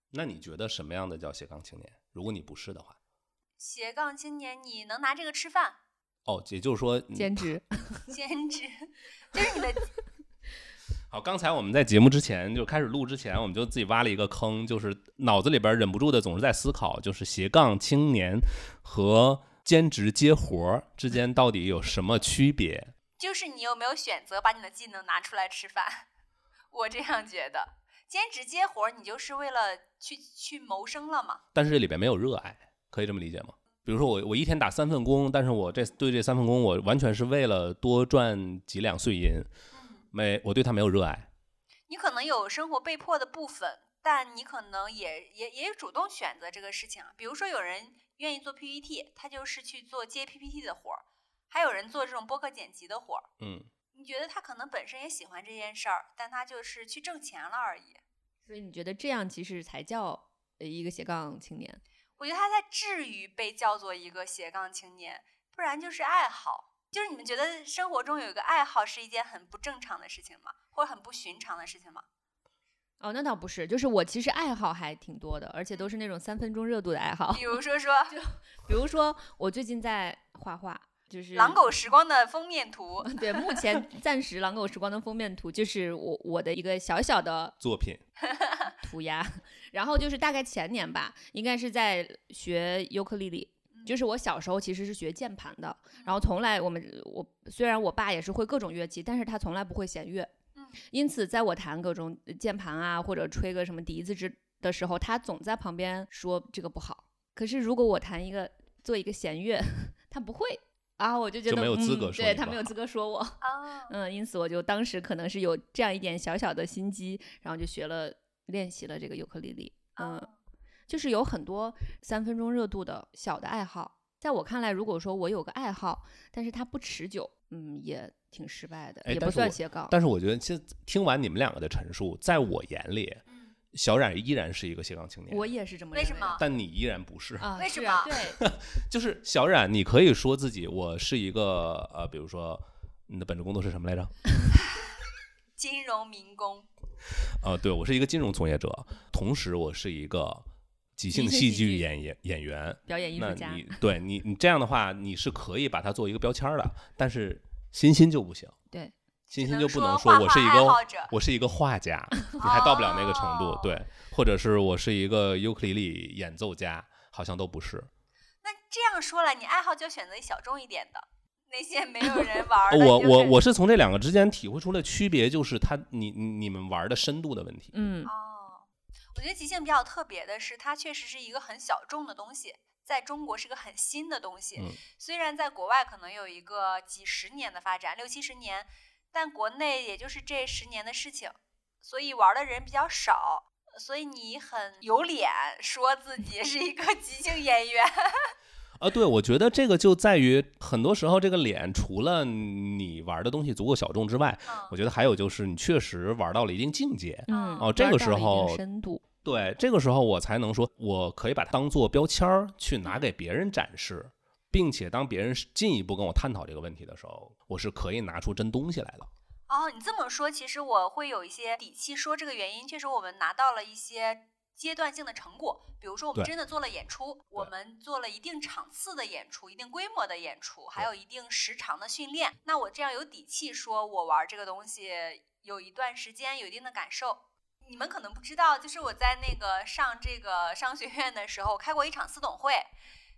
那你觉得什么样的叫斜杠青年？如果你不是的话，斜杠青年，你能拿这个吃饭，哦，也就是说，嗯兼职，兼职，就是你的 好，刚才我们在节目之前就开始录之前，我们就自己挖了一个坑，就是脑子里边忍不住的总是在思考，就是斜杠青年和兼职接活儿之间到底有什么区别？就是你有没有选择把你的技能拿出来吃饭？我这样觉得，兼职接活儿，你就是为了去去谋生了嘛。但是这里边没有热爱，可以这么理解吗？比如说我我一天打三份工，但是我这对这三份工我完全是为了多赚几两碎银，嗯，没我对它没有热爱。你可能有生活被迫的部分，但你可能也也也主动选择这个事情啊。比如说，有人愿意做 PPT，他就是去做接 PPT 的活儿；还有人做这种播客剪辑的活儿。嗯，你觉得他可能本身也喜欢这件事儿，但他就是去挣钱了而已。所以你觉得这样其实才叫呃一个斜杠青年？我觉得他在至于被叫做一个斜杠青年，不然就是爱好。就是你们觉得生活中有一个爱好是一件很不正常的事情吗？或者很不寻常的事情吗？哦，那倒不是，就是我其实爱好还挺多的，而且都是那种三分钟热度的爱好。比如说说就比如说，我最近在画画，就是《狼狗时光》的封面图，对，目前暂时《狼狗时光》的封面图就是我我的一个小小的作品 涂鸦，然后就是大概前年吧，应该是在学尤克里里。就是我小时候其实是学键盘的，然后从来我们我虽然我爸也是会各种乐器，但是他从来不会弦乐，嗯因此在我弹各种键盘啊或者吹个什么笛子之的时候，他总在旁边说这个不好。可是如果我弹一个做一个弦乐，他不会，啊我就觉得就没有资格嗯、对他没有资格说我。哦，嗯，因此我就当时可能是有这样一点小小的心机，然后就学了练习了这个尤克里里。嗯，哦就是有很多三分钟热度的小的爱好，在我看来，如果说我有个爱好，但是它不持久，嗯，也挺失败的，也不算斜杠。但是我觉得，其实听完你们两个的陈述，在我眼里，嗯，小冉依然是一个斜杠青年，我也是这么为什么认为但你依然不是。啊？为什么对，就是小冉，你可以说自己我是一个呃，比如说你的本职工作是什么来着？金融民工，呃，对我是一个金融从业者，同时我是一个即兴戏剧演演员演员。表演艺那术家。你对你你这样的话，你是可以把它做一个标签的，但是欣欣就不行。对，欣欣就不能说我是一个我是一个画家，你还到不了那个程度哦。对，或者是我是一个尤克里里演奏家，好像都不是。那这样说来，你爱好就选择小众一点的，那些没有人玩的。我我我是从这两个之间体会出了区别，就是他你你你们玩的深度的问题。嗯，哦，我觉得即兴比较特别的是，它确实是一个很小众的东西，在中国是个很新的东西。嗯虽然在国外可能有一个几十年的发展，六七十年，但国内也就是这十年的事情，所以玩的人比较少。所以你很有脸说自己是一个 即兴演员，啊，对，我觉得这个就在于很多时候这个脸，除了你玩的东西足够小众之外，我嗯，觉得还有就是你确实玩到了一定境界。嗯，哦这个时候深度，对，这个时候我才能说，我可以把它当做标签儿去拿给别人展示，并且当别人进一步跟我探讨这个问题的时候，我是可以拿出真东西来的。哦，你这么说，其实我会有一些底气说这个原因，确实我们拿到了一些阶段性的成果，比如说我们真的做了演出，我们做了一定场次的演出，一定规模的演出，还有一定时长的训练。那我这样有底气说，我玩这个东西有一段时间，有一定的感受。你们可能不知道，就是我在那个上这个商学院的时候，开过一场私董会，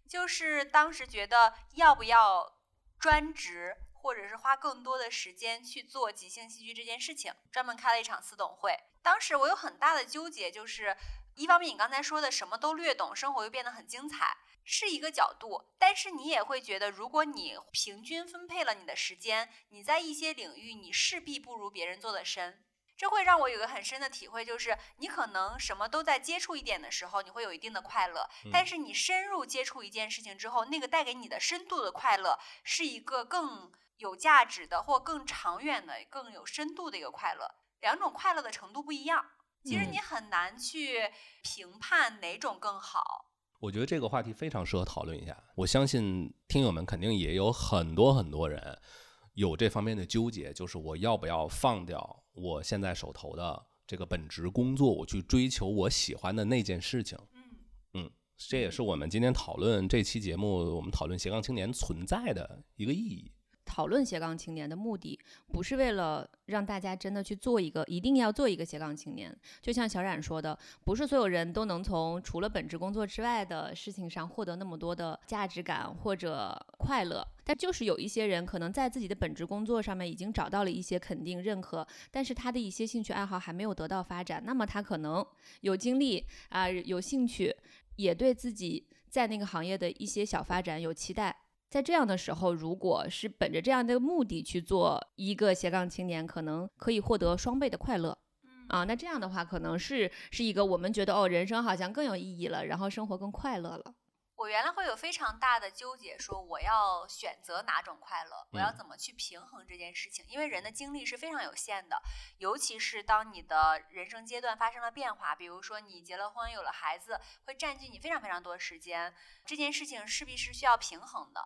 就是当时觉得要不要专职，或者是花更多的时间去做即兴戏剧这件事情，专门开了一场私董会。当时我有很大的纠结，就是一方面你刚才说的什么都略懂，生活又变得很精彩，是一个角度，但是你也会觉得，如果你平均分配了你的时间，你在一些领域你势必不如别人做得深。这会让我有个很深的体会，就是你可能什么都在接触一点的时候，你会有一定的快乐，但是你深入接触一件事情之后，那个带给你的深度的快乐，是一个更有价值的或更长远的、更有深度的一个快乐。两种快乐的程度不一样，其实嗯你很难去评判哪种更好。我觉得这个话题非常适合讨论一下。我相信听友们肯定也有很多很多人有这方面的纠结，就是我要不要放掉我现在手头的这个本职工作，我去追求我喜欢的那件事情。嗯嗯，这也是我们今天讨论这期节目，我们讨论斜杠青年存在的一个意义。讨论斜杠青年的目的，不是为了让大家真的去做一个，一定要做一个斜杠青年。就像小冉说的，不是所有人都能从除了本职工作之外的事情上获得那么多的价值感或者快乐。但就是有一些人可能在自己的本职工作上面已经找到了一些肯定认可，但是他的一些兴趣爱好还没有得到发展，那么他可能有精力啊、有兴趣，也对自己在那个行业的一些小发展有期待。在这样的时候，如果是本着这样的目的去做一个斜杠青年，可能可以获得双倍的快乐。嗯啊，那这样的话，可能是是一个我们觉得哦，人生好像更有意义了，然后生活更快乐了。我原来会有非常大的纠结，说我要选择哪种快乐，我要嗯怎么去平衡这件事情？因为人的精力是非常有限的，尤其是当你的人生阶段发生了变化，比如说你结了婚，有了孩子，会占据你非常非常多的时间，这件事情势必是需要平衡的。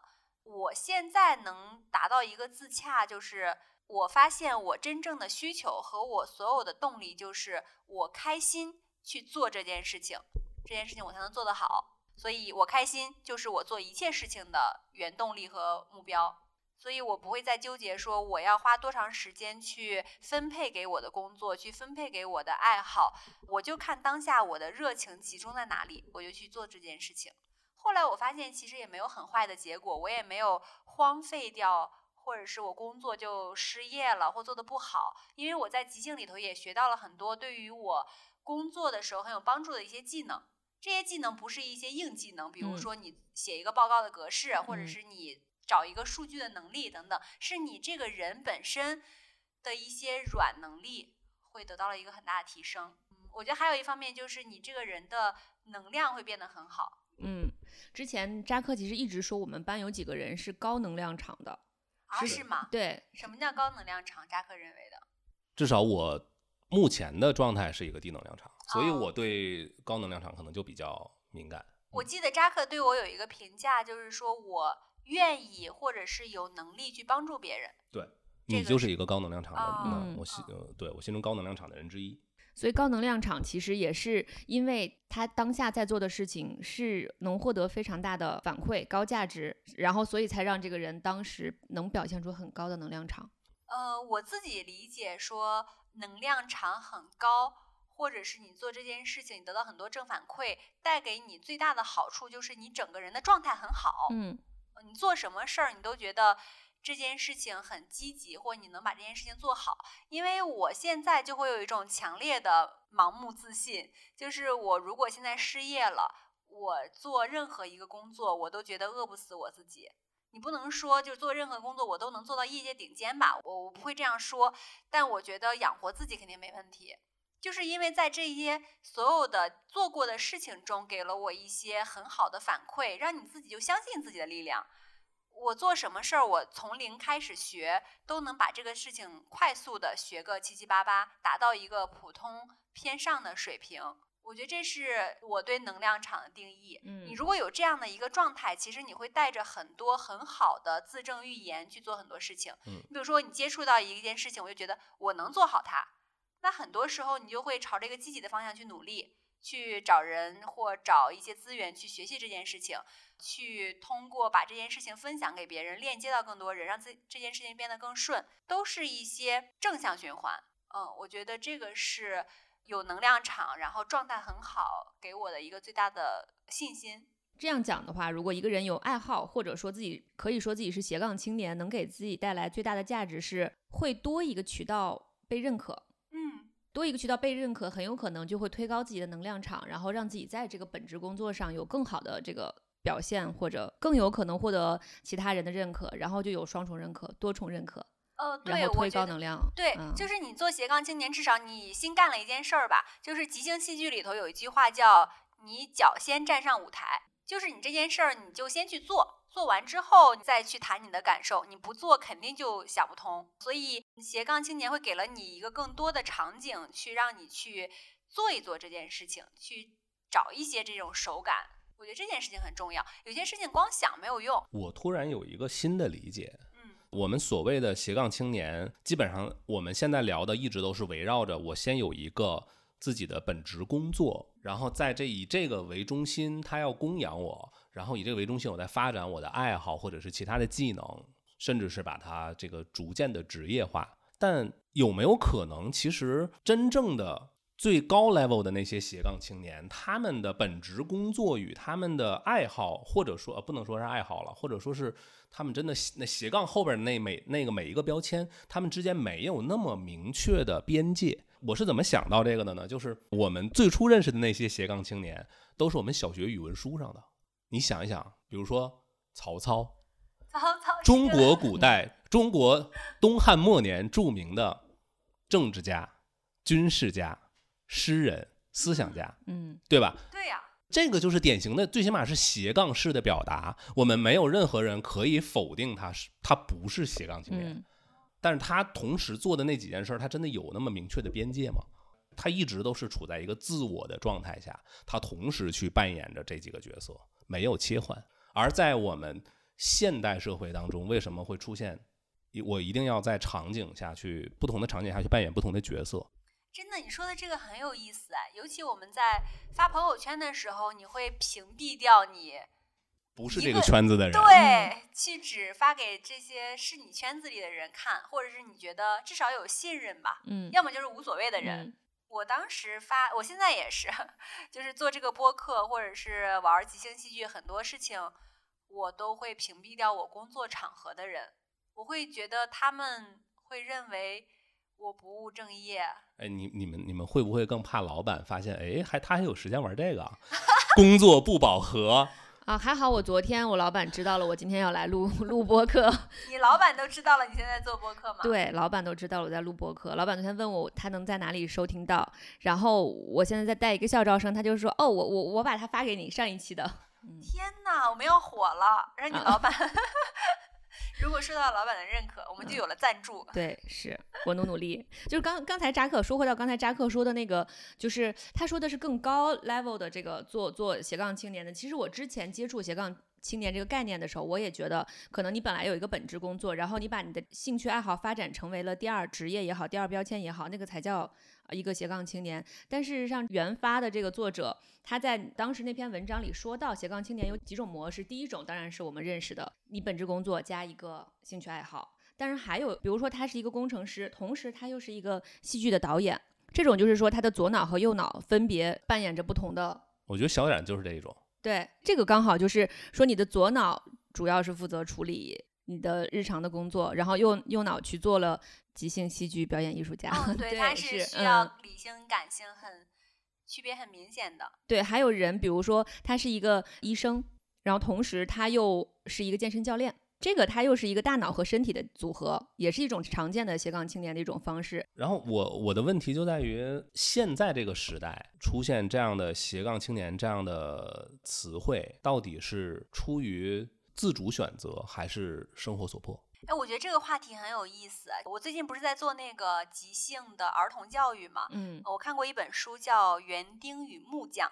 我现在能达到一个自洽，就是我发现我真正的需求和我所有的动力，就是我开心去做这件事情，这件事情我才能做得好。所以我开心就是我做一切事情的原动力和目标。所以我不会再纠结说我要花多长时间去分配给我的工作，去分配给我的爱好，我就看当下我的热情集中在哪里，我就去做这件事情。后来我发现其实也没有很坏的结果，我也没有荒废掉，或者是我工作就失业了或做的不好，因为我在即兴里头也学到了很多对于我工作的时候很有帮助的一些技能。这些技能不是一些硬技能，比如嗯说你写一个报告的格式，或者嗯是你找一个数据的能力等等，是你这个人本身的一些软能力会得到了一个很大的提升。嗯，我觉得还有一方面就是你这个人的能量会变得很好。嗯，之前扎克其实一直说我们班有几个人是高能量场的，啊，是是吗？对，什么叫高能量场？扎克认为的。至少我目前的状态是一个低能量场，所以哦我对高能量场可能就比较敏感。我记得扎克对我有一个评价，就是说我愿意或者是有能力去帮助别人。对你就是一个高能量场的，哦那嗯我心呃，对我心中高能量场的人之一。所以高能量场其实也是因为他当下在做的事情是能获得非常大的反馈、高价值，然后所以才让这个人当时能表现出很高的能量场。呃，我自己理解说能量场很高，或者是你做这件事情你得到很多正反馈，带给你最大的好处就是你整个人的状态很好。嗯呃你做什么事儿，你都觉得这件事情很积极，或你能把这件事情做好。因为我现在就会有一种强烈的盲目自信，就是我如果现在失业了，我做任何一个工作，我都觉得饿不死我自己。你不能说就做任何工作我都能做到业界顶尖吧，我我不会这样说，但我觉得养活自己肯定没问题。就是因为在这些所有的做过的事情中，给了我一些很好的反馈，让你自己就相信自己的力量。我做什么事儿，我从零开始学，都能把这个事情快速的学个七七八八，达到一个普通偏上的水平。我觉得这是我对能量场的定义。嗯你嗯如果有这样的一个状态，其实你会带着很多很好的自证预言去做很多事情。嗯比如说你接触到一件事情，我就觉得我能做好它，那很多时候你就会朝这个积极的方向去努力，去找人或找一些资源去学习这件事情，去通过把这件事情分享给别人，链接到更多人，让自这件事情变得更顺，都是一些正向循环。嗯，我觉得这个是有能量场，然后状态很好，给我的一个最大的信心。这样讲的话，如果一个人有爱好，或者说自己可以说自己是斜杠青年，能给自己带来最大的价值是会多一个渠道被认可。嗯，多一个渠道被认可，很有可能就会推高自己的能量场，然后让自己在这个本职工作上有更好的这个表现，或者更有可能获得其他人的认可，然后就有双重认可、多重认可，呃，对，推我觉得高能量。对，嗯就是你做斜杠青年，至少你新干了一件事儿吧。就是即兴戏剧里头有一句话叫“你脚先站上舞台”，就是你这件事儿你就先去做，做完之后你再去谈你的感受。你不做肯定就想不通。所以斜杠青年会给了你一个更多的场景，去让你去做一做这件事情，去找一些这种手感。我觉得这件事情很重要。有些事情光想没有用。我突然有一个新的理解，嗯我们所谓的斜杠青年，基本上我们现在聊的一直都是围绕着我先有一个自己的本职工作，然后在这以这个为中心，他要供养我，然后以这个为中心，我在发展我的爱好或者是其他的技能，甚至是把它这个逐渐的职业化。但有没有可能，其实真正的最高 level 的那些斜杠青年，他们的本职工作与他们的爱好，或者说、呃、不能说是爱好了，或者说是他们真的那斜杠后边的那每那个每一个标签，他们之间没有那么明确的边界。我是怎么想到这个的呢？就是我们最初认识的那些斜杠青年，都是我们小学语文书上的。你想一想，比如说曹操，曹操中国古代、中国东汉末年著名的政治家、军事家、诗人、思想家，嗯对吧？对呀、这个就是典型的，最起码是斜杠式的表达。我们没有任何人可以否定他是他不是斜杠青年，嗯但是他同时做的那几件事儿，他真的有那么明确的边界吗？他一直都是处在一个自我的状态下，他同时去扮演着这几个角色，没有切换。而在我们现代社会当中为什么会出现我一定要在场景下去不同的场景下去扮演不同的角色。真的，你说的这个很有意思哎，尤其我们在发朋友圈的时候，你会屏蔽掉你不是这个个圈子的人，对，去只发给这些是你圈子里的人看，或者是你觉得至少有信任吧，嗯要么就是无所谓的人。嗯。我当时发，我现在也是，就是做这个播客或者是玩即兴戏剧，很多事情我都会屏蔽掉我工作场合的人，我会觉得他们会认为我不务正业。哎，你你们你们会不会更怕老板发现？哎，还他还有时间玩这个啊？工作不饱和，啊，还好我昨天我老板知道了，我今天要来录 录播课。你老板都知道了你现在做播客吗？，对，老板都知道我在录播客。老板昨天问我他能在哪里收听到，然后我现在在带一个校招生，他就说哦，我我我把它发给你上一期的。天哪，我们要火了！让你啊老板，如果受到老板的认可，我们就有了赞助。对，是我努努力。就是刚刚才扎克说回到刚才扎克说的那个，就是他说的是更高 level 的这个做做斜杠青年的。其实我之前接触斜杠青年这个概念的时候，我也觉得可能你本来有一个本职工作，然后你把你的兴趣爱好发展成为了第二职业也好，第二标签也好，那个才叫一个斜杠青年。但事实上，原发的这个作者他在当时那篇文章里说到，斜杠青年有几种模式。第一种当然是我们认识的，你本职工作加一个兴趣爱好。但是还有，比如说他是一个工程师，同时他又是一个戏剧的导演，这种就是说他的左脑和右脑分别扮演着不同的。我觉得小冉就是这一种。对，这个刚好就是说你的左脑主要是负责处理你的日常的工作，然后右右脑去做了即兴戏剧表演艺术家。嗯，对，他是需要嗯理性、感性很区别很明显的。对，还有人，比如说他是一个医生，然后同时他又是一个健身教练，这个他又是一个大脑和身体的组合，也是一种常见的斜杠青年的一种方式。然后我我的问题就在于，现在这个时代出现这样的斜杠青年这样的词汇，到底是出于自主选择还是生活所迫？哎，我觉得这个话题很有意思。我最近不是在做那个即兴的儿童教育嘛？嗯我看过一本书叫《园丁与木匠》，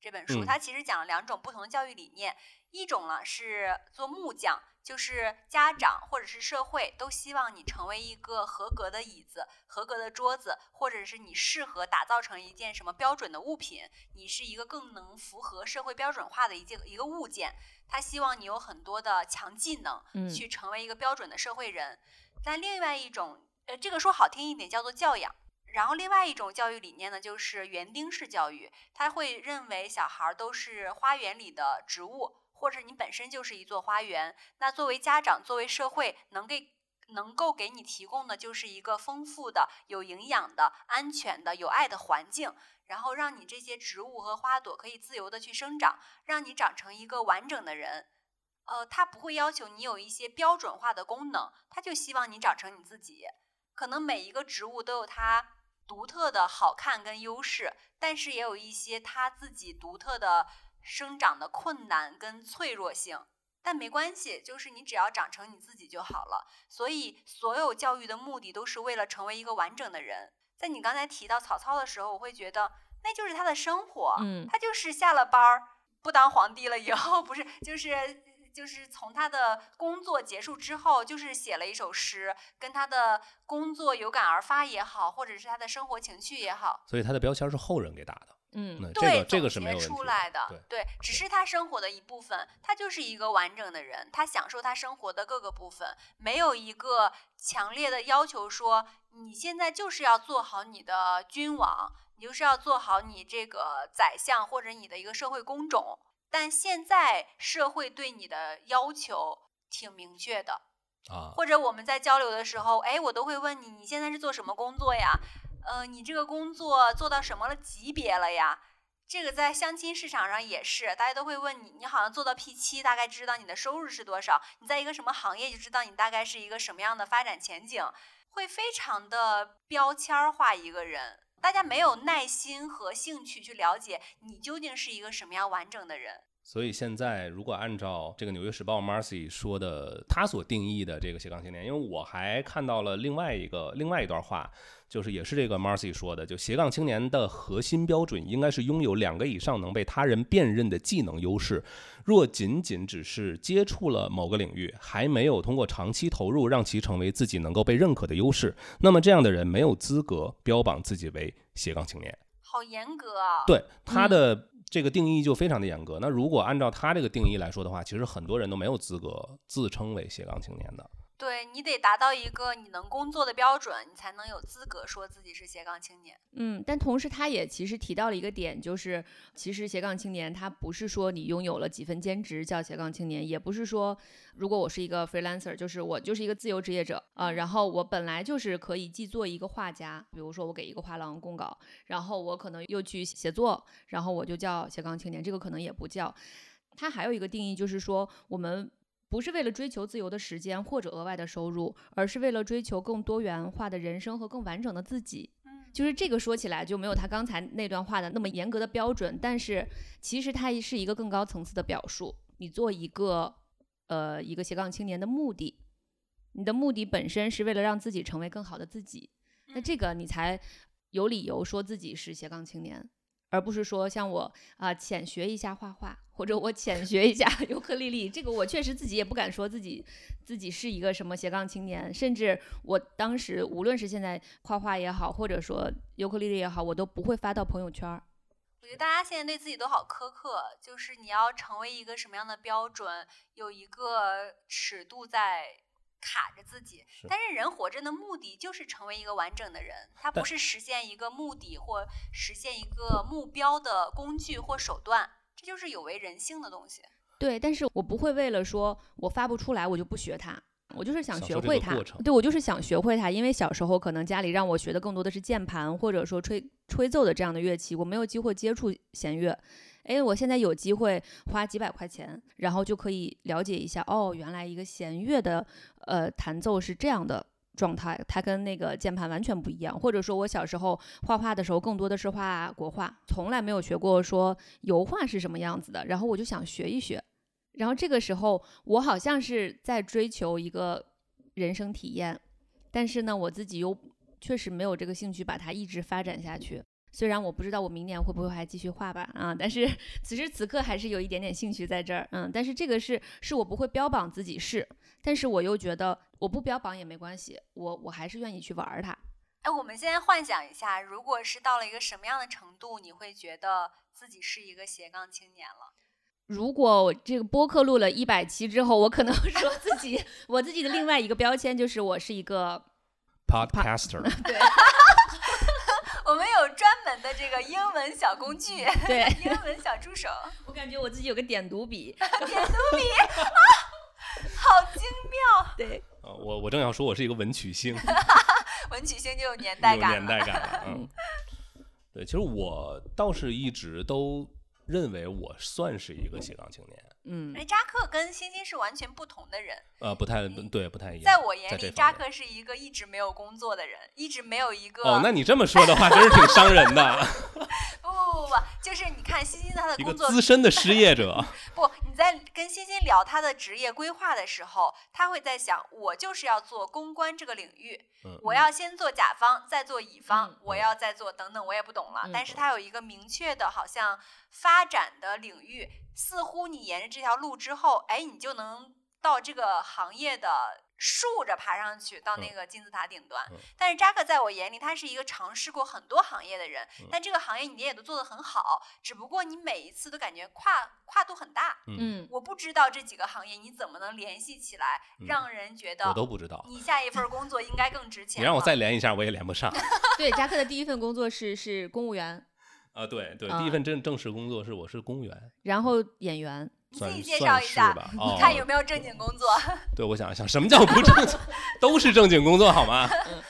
这本书嗯它其实讲了两种不同的教育理念，一种呢是做木匠，就是家长或者是社会都希望你成为一个合格的椅子、合格的桌子，或者是你适合打造成一件什么标准的物品，你是一个更能符合社会标准化的一件一个物件。他希望你有很多的强技能，嗯去成为一个标准的社会人。但另外一种，呃，这个说好听一点叫做教养。然后另外一种教育理念呢，就是园丁式教育，他会认为小孩儿都是花园里的植物，或者你本身就是一座花园。那作为家长，作为社会，能给能够给你提供的就是一个丰富的、有营养的、安全的、有爱的环境，然后让你这些植物和花朵可以自由的去生长，让你长成一个完整的人。呃，他不会要求你有一些标准化的功能，他就希望你长成你自己。可能每一个植物都有它独特的好看跟优势，但是也有一些它自己独特的生长的困难跟脆弱性。但没关系，就是你只要长成你自己就好了。所以，所有教育的目的都是为了成为一个完整的人。在你刚才提到曹操的时候，我会觉得那就是他的生活，嗯他就是下了班儿不当皇帝了以后，不是就是就是从他的工作结束之后，就是写了一首诗，跟他的工作有感而发也好，或者是他的生活情趣也好，所以他的标签是后人给打的。嗯那这对，个这个总结是没有出来的，对，只是他生活的一部分，他就是一个完整的人，他享受他生活的各个部分，没有一个强烈的要求说你现在就是要做好你的君王，你就是要做好你这个宰相或者你的一个社会工种，但现在社会对你的要求挺明确的，啊，或者我们在交流的时候，哎，我都会问你，你现在是做什么工作呀？呃，你这个工作做到什么了级别了呀？这个在相亲市场上也是，大家都会问你，你好像做到 P 七，大概知道你的收入是多少；你在一个什么行业，就知道你大概是一个什么样的发展前景，会非常的标签化一个人。大家没有耐心和兴趣去了解你究竟是一个什么样完整的人。所以现在，如果按照这个《纽约时报》Marcy 说的，他所定义的这个斜杠青年，因为我还看到了另外一个另外一段话，就是也是这个 Marcy 说的，就斜杠青年的核心标准应该是拥有两个以上能被他人辨认的技能优势。若仅仅只是接触了某个领域，还没有通过长期投入让其成为自己能够被认可的优势，那么这样的人没有资格标榜自己为斜杠青年。好严格啊！对他的这个定义就非常的严格。那如果按照他这个定义来说的话，其实很多人都没有资格自称为斜杠青年的。对你得达到一个你能工作的标准，你才能有资格说自己是斜杠青年。嗯，但同时他也其实提到了一个点，就是其实斜杠青年他不是说你拥有了几份兼职叫斜杠青年，也不是说如果我是一个 freelancer，就是我就是一个自由职业者啊、然后我本来就是可以既做一个画家，比如说我给一个画廊供稿，然后我可能又去写作，然后我就叫斜杠青年，这个可能也不叫。它还有一个定义，就是说我们不是为了追求自由的时间或者额外的收入，而是为了追求更多元化的人生和更完整的自己。嗯，就是这个说起来就没有他刚才那段话的那么严格的标准，但是其实它是一个更高层次的表述。你做一个呃一个斜杠青年的目的，你的目的本身是为了让自己成为更好的自己，那这个你才有理由说自己是斜杠青年，而不是说像我啊、浅学一下画画，或者我浅学一下 尤克里里，这个我确实自己也不敢说自己自己是一个什么斜杠青年，甚至我当时无论是现在画画也好，或者说尤克里里也好，我都不会发到朋友圈儿。我觉得大家现在对自己都好苛刻，就是你要成为一个什么样的标准，有一个尺度在卡着自己。是但是人活着的目的就是成为一个完整的人，他不是实现一个目的或实现一个目标的工具或手段，这就是有违人性的东西。对，但是我不会为了说我发不出来，我就不学它。我就是想学会它对我就是想学会它，因为小时候可能家里让我学的更多的是键盘或者说吹吹奏的这样的乐器，我没有机会接触弦乐。哎，我现在有机会花几百块钱，然后就可以了解一下，哦，原来一个弦乐的呃弹奏是这样的状态，它跟那个键盘完全不一样。或者说我小时候画画的时候，更多的是画国画，从来没有学过说油画是什么样子的，然后我就想学一学。然后这个时候，我好像是在追求一个人生体验，但是呢，我自己又确实没有这个兴趣把它一直发展下去。虽然我不知道我明年会不会还继续画吧，啊，但是 此时此刻还是有一点点兴趣在这儿，嗯，但是这个是是我不会标榜自己是，但是我又觉得我不标榜也没关系，我我还是愿意去玩儿它。哎，我们现在幻想一下，如果是到了一个什么样的程度，你会觉得自己是一个斜杠青年了？如果我这个播客录了一百期之后，我可能说自己 我自己的另外一个标签就是我是一个 Podcaster，对 我们有专门的这个英文小工具，对，英文小助手，我感觉我自己有个点读笔，点读笔啊好精妙。对，呃，我我正要说我是一个文曲星，文曲星就有年代感了。年代感了，嗯，对，其实我倒是一直都认为我算是一个斜杠青年，嗯哎，扎克跟欣欣是完全不同的人。呃，不太对，不太一样。在我眼里，扎克是一个一直没有工作的人，一直没有一个哦，那你这么说的话，真是挺伤人的，不不不不，就是你看欣欣他的工作资深的失业者。不，你在跟欣欣聊他的职业规划的时候，他会在想，我就是要做公关这个领域，嗯我要先做甲方，再做乙方，嗯我要再做等等，我也不懂了。嗯但是他有一个明确的，好像发展的领域，似乎你沿着这条路之后，哎，你就能到这个行业的。竖着爬上去到那嗯个金字塔顶端，嗯但是扎克在我眼里，他是一个尝试过很多行业的人，嗯但这个行业你也都做得很好，只不过你每一次都感觉跨跨度很大，嗯我不知道这几个行业你怎么能联系起来，嗯让人觉得我都不知道，你下一份工作应该更值钱。你让我再，连一下，我也连不上。对，扎克的第一份工作是是公务员，啊，对对，啊第一份正正式工作是我是公务员，然后演员，算你自己介绍一下，你看有没有正经工作？对，我想一想，什么叫不正经？都是正经工作，好吗？嗯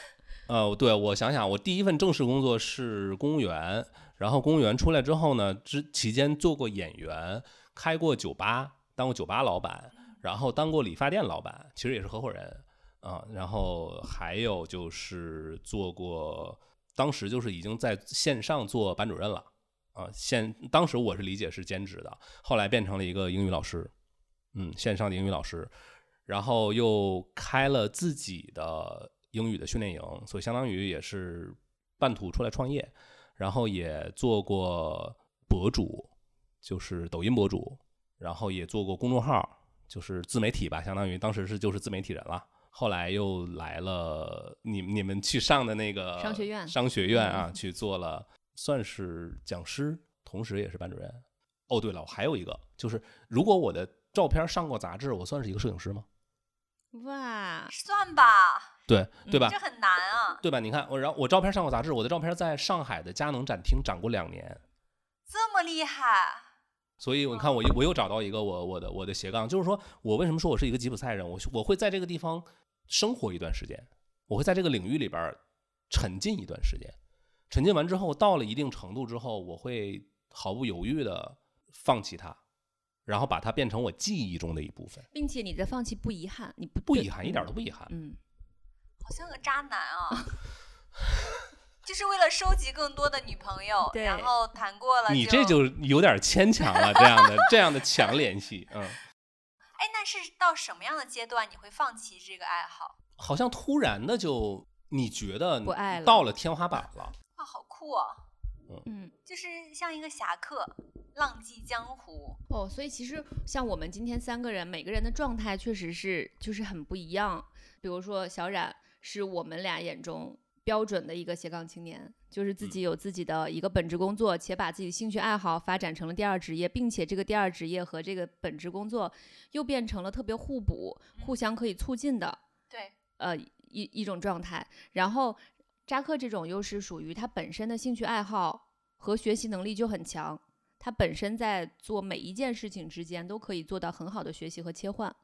呃，对，我想想，我第一份正式工作是公务员，然后公务员出来之后呢，之期间做过演员，开过酒吧，当过酒吧老板，然后当过理发店老板，其实也是合伙人啊、然后还有就是做过，当时就是已经在线上做班主任了啊，现当时我是理解是兼职的，后来变成了一个英语老师，嗯，线上的英语老师，然后又开了自己的英语的训练营，所以相当于也是半途出来创业，然后也做过博主，就是抖音博主，然后也做过公众号，就是自媒体吧，相当于当时是就是自媒体人了。后来又来了你你们去上的那个商学院商学院啊，去做了算是讲师，同时也是班主任。哦，对了，我还有一个，就是如果我的照片上过杂志，我算是一个摄影师吗？哇，算吧，对对吧这？很难啊，对吧？你看我，然后我照片上过杂志，我的照片在上海的佳能展厅展过两年，这么厉害，所以你看我又我又找到一个我我的我的斜杠，就是说我为什么说我是一个吉普赛人，我我会在这个地方生活一段时间，我会在这个领域里边儿沉浸一段时间，沉浸完之后到了一定程度之后，我会毫不犹豫的放弃它，然后把它变成我记忆中的一部分，并且你的放弃不遗憾，你不不遗憾，一点都不遗憾。嗯，好像个渣男啊。就是为了收集更多的女朋友，然后谈过了你这就有点牵强了，这样的这样的强联系，嗯，哎，那是到什么样的阶段你会放弃这个爱好？好像突然的就你觉得不爱了到了天花板了，哇，好酷哦！嗯，就是像一个侠客，浪迹江湖。哦，所以其实像我们今天三个人，每个人的状态确实是就是很不一样。比如说小冉是我们俩眼中标准的一个斜杠青年，就是自己有自己的一个本职工作，且把自己的兴趣爱好发展成了第二职业，并且这个第二职业和这个本职工作又变成了特别互补、互相可以促进的对，呃一一种状态。然后扎克这种又是属于他本身的兴趣爱好和学习能力就很强，他本身在做每一件事情之间都可以做到很好的学习和切换。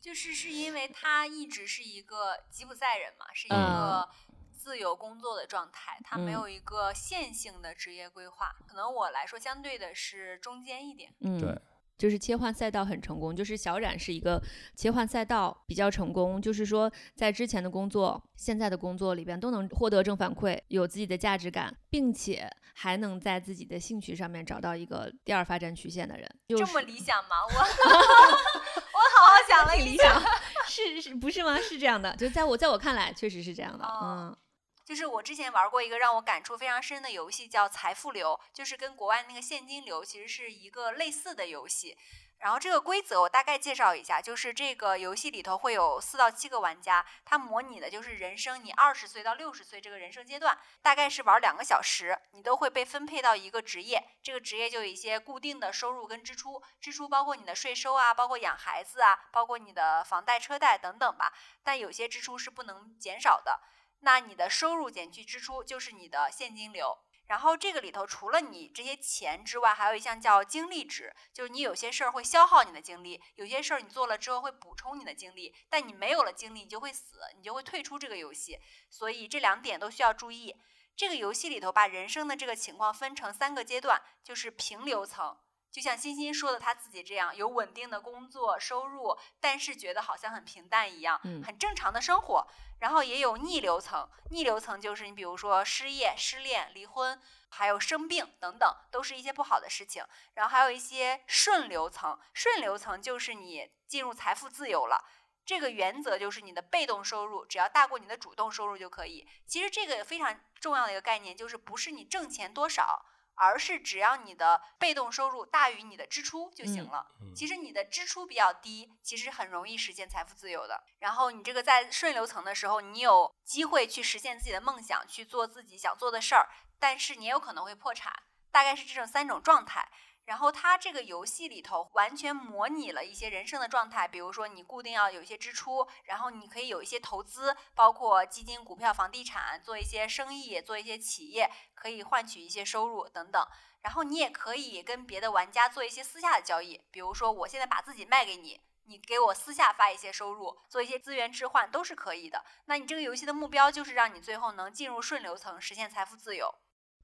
就是是因为他一直是一个吉普赛人嘛，是一嗯个自由工作的状态，他没嗯有一个线性的职业规划。可能我来说，相对的是中间一点。嗯，对，就是切换赛道很成功。就是小冉是一个切换赛道比较成功，就是说在之前的工作、现在的工作里边都能获得正反馈，有自己的价值感，并且还能在自己的兴趣上面找到一个第二发展曲线的人。就是这么理想吗？我 我好好想了一 想，是是不是吗？是这样的，就在我在我看来，确实是这样的。哦嗯就是我之前玩过一个让我感触非常深的游戏，叫《财富流》，就是跟国外那个现金流其实是一个类似的游戏。然后这个规则我大概介绍一下，就是这个游戏里头会有四到七个玩家，它模拟的就是人生你二十岁到六十岁这个人生阶段，大概是玩两个小时，你都会被分配到一个职业，这个职业就有一些固定的收入跟支出，支出包括你的税收啊，包括养孩子啊，包括你的房贷、车贷等等吧，但有些支出是不能减少的。那你的收入减去支出就是你的现金流。然后这个里头除了你这些钱之外，还有一项叫精力值，就是你有些事儿会消耗你的精力，有些事儿你做了之后会补充你的精力，但你没有了精力，你就会死，你就会退出这个游戏。所以这两点都需要注意。这个游戏里头把人生的这个情况分成三个阶段，就是平流层。就像欣欣说的，她自己这样有稳定的工作收入，但是觉得好像很平淡一样，嗯很正常的生活。然后也有逆流层，逆流层就是你比如说失业、失恋、离婚，还有生病等等，都是一些不好的事情。然后还有一些顺流层，顺流层就是你进入财富自由了。这个原则就是你的被动收入只要大过你的主动收入就可以。其实这个非常重要的一个概念就是不是你挣钱多少，而是只要你的被动收入大于你的支出就行嗯了。嗯其实你的支出比较低，其实很容易实现财富自由的。然后你这个在顺流层的时候，你有机会去实现自己的梦想，去做自己想做的事儿，但是你也有可能会破产，大概是这种三种状态。然后它这个游戏里头完全模拟了一些人生的状态，比如说你固定要有一些支出，然后你可以有一些投资，包括基金、股票、房地产，做一些生意，做一些企业，可以换取一些收入等等。然后你也可以跟别的玩家做一些私下的交易，比如说我现在把自己卖给你，你给我私下发一些收入，做一些资源置换都是可以的。那你这个游戏的目标就是让你最后能进入顺流层，实现财富自由。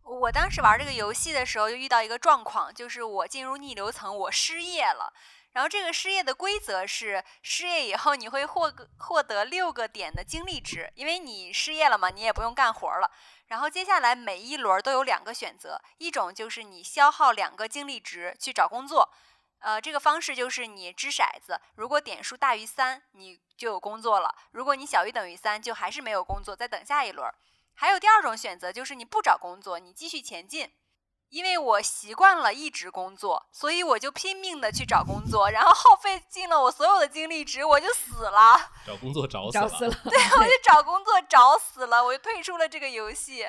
我当时玩这个游戏的时候，就遇到一个状况，就是我进入逆流层，我失业了。然后这个失业的规则是，失业以后你会获获得六个点的精力值，因为你失业了嘛，你也不用干活了。然后接下来每一轮都有两个选择，一种就是你消耗两个精力值去找工作，呃，这个方式就是你掷骰子，如果点数大于三，你就有工作了；如果你小于等于三，就还是没有工作，再等下一轮。还有第二种选择，就是你不找工作，你继续前进。因为我习惯了一直工作，所以我就拼命的去找工作，然后耗费尽了我所有的精力值，我就死了。找工作找死了。对，我就找工作找死了，我就退出了这个游戏。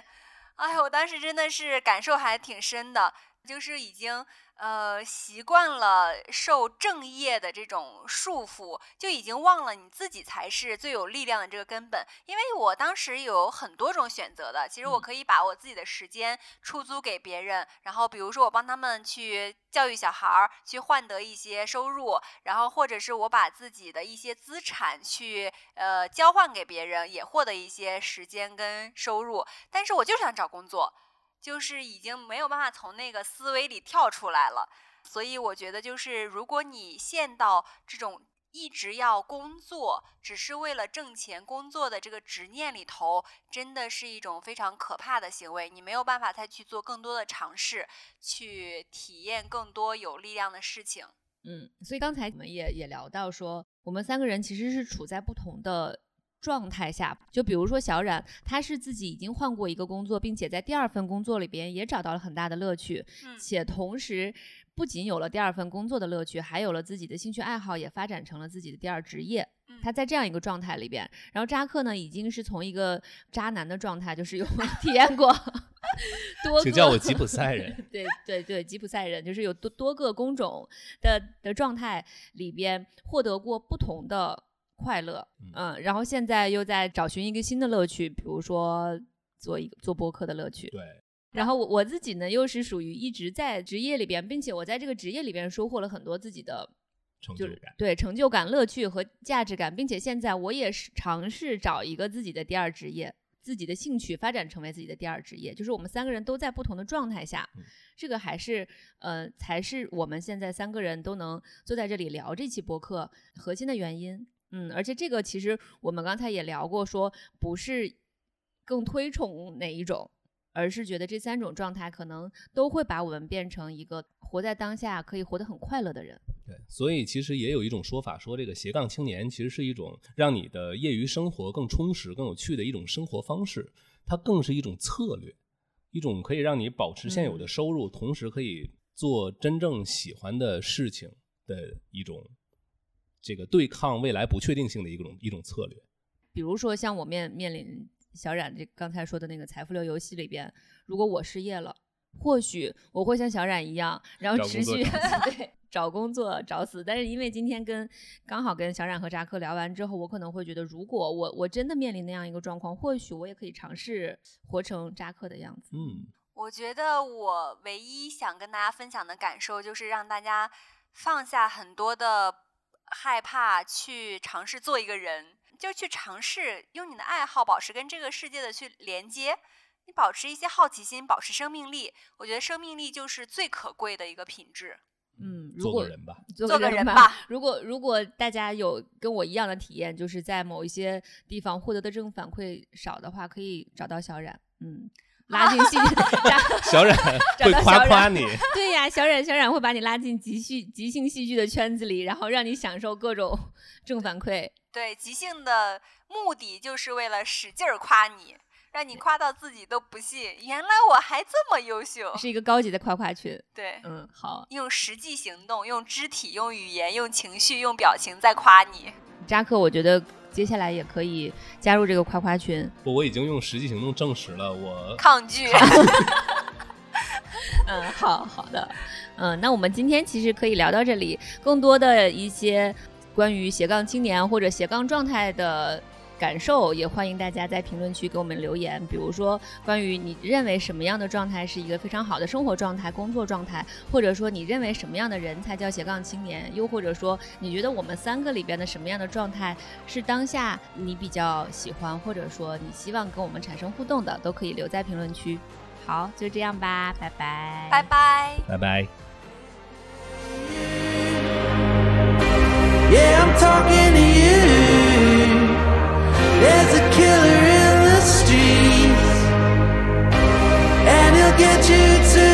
哎呀，我当时真的是感受还挺深的，就是已经呃习惯了受正业的这种束缚，就已经忘了你自己才是最有力量的这个根本。因为我当时有很多种选择的，其实我嗯可以把我自己的时间出租给别人，然后比如说我帮他们去教育小孩儿，去换得一些收入，然后或者是我把自己的一些资产去呃交换给别人，也获得一些时间跟收入。但是我就想找工作，就是已经没有办法从那个思维里跳出来了。所以我觉得，就是如果你陷到这种一直要工作，只是为了挣钱工作的这个执念里头，真的是一种非常可怕的行为。你没有办法再去做更多的尝试，去体验更多有力量的事情。嗯，所以刚才我们也也聊到说，我们三个人其实是处在不同的状态下。就比如说小冉，他是自己已经换过一个工作，并且在第二份工作里边也找到了很大的乐趣，嗯且同时不仅有了第二份工作的乐趣，还有了自己的兴趣爱好，也发展成了自己的第二职业。嗯他在这样一个状态里边，然后扎克呢，已经是从一个渣男的状态，就是有 体验过 多个，请叫我吉普赛人。对对对，吉普赛人就是有多多个工种的的状态里边获得过不同的快乐，嗯嗯，然后现在又在找寻一个新的乐趣，比如说做一个做播客的乐趣。对，然后我我自己呢，又是属于一直在职业里边，并且我在这个职业里边收获了很多自己的成就感。对成就感、乐趣和价值感，并且现在我也是尝试找一个自己的第二职业，自己的兴趣发展成为自己的第二职业。就是我们三个人都在不同的状态下，嗯这个还是呃才是我们现在三个人都能坐在这里聊这期播客核心的原因。嗯，而且这个其实我们刚才也聊过说不是更推崇哪一种。而是觉得这三种状态可能都会把我们变成一个活在当下、可以活得很快乐的人。对，所以其实也有一种说法，说这个斜杠青年其实是一种让你的业余生活更充实、更有趣的一种生活方式，它更是一种策略，一种可以让你保持现有的收入，同时可以做真正喜欢的事情的一种这个对抗未来不确定性的一种一种策略。比如说像我面面临小冉这刚才说的那个财富流游戏里边，如果我失业了，或许我会像小冉一样，然后持续找对找工作找死。但是因为今天跟刚好跟小冉和扎克聊完之后，我可能会觉得，如果我我真的面临那样一个状况，或许我也可以尝试活成扎克的样子。嗯，我觉得我唯一想跟大家分享的感受，就是让大家放下很多的害怕，去尝试做一个人，就去尝试用你的爱好保持跟这个世界的去连接。你保持一些好奇心，保持生命力，我觉得生命力就是最可贵的一个品质。嗯，如果做个人吧。做做个人吧。如果如果大家有跟我一样的体验，就是在某一些地方获得的这种反馈少的话，可以找到小冉，嗯，拉进戏剧小冉会找到小冉夸夸你，对呀，小冉小冉会把你拉进即戏即兴戏剧的圈子里，然后让你享受各种正反馈。对，即兴的目的就是为了使劲儿夸你，让你夸到自己都不信，原来我还这么优秀。是一个高级的夸夸群。对，嗯，好，用实际行动、用肢体、用语言、用情绪、用表情在夸你。扎克，我觉得接下来也可以加入这个夸夸群。不我已经用实际行动证实了我抗拒。嗯，好好的，嗯，那我们今天其实可以聊到这里，更多的一些关于斜杠青年或者斜杠状态的感受，也欢迎大家在评论区给我们留言。比如说，关于你认为什么样的状态是一个非常好的生活状态、工作状态，或者说你认为什么样的人才叫斜杠青年，又或者说你觉得我们三个里边的什么样的状态是当下你比较喜欢，或者说你希望跟我们产生互动的，都可以留在评论区。好，就这样吧，拜拜，拜拜。拜拜。Yeah, I'm talking There's a killer in the streets, and he'll get you too.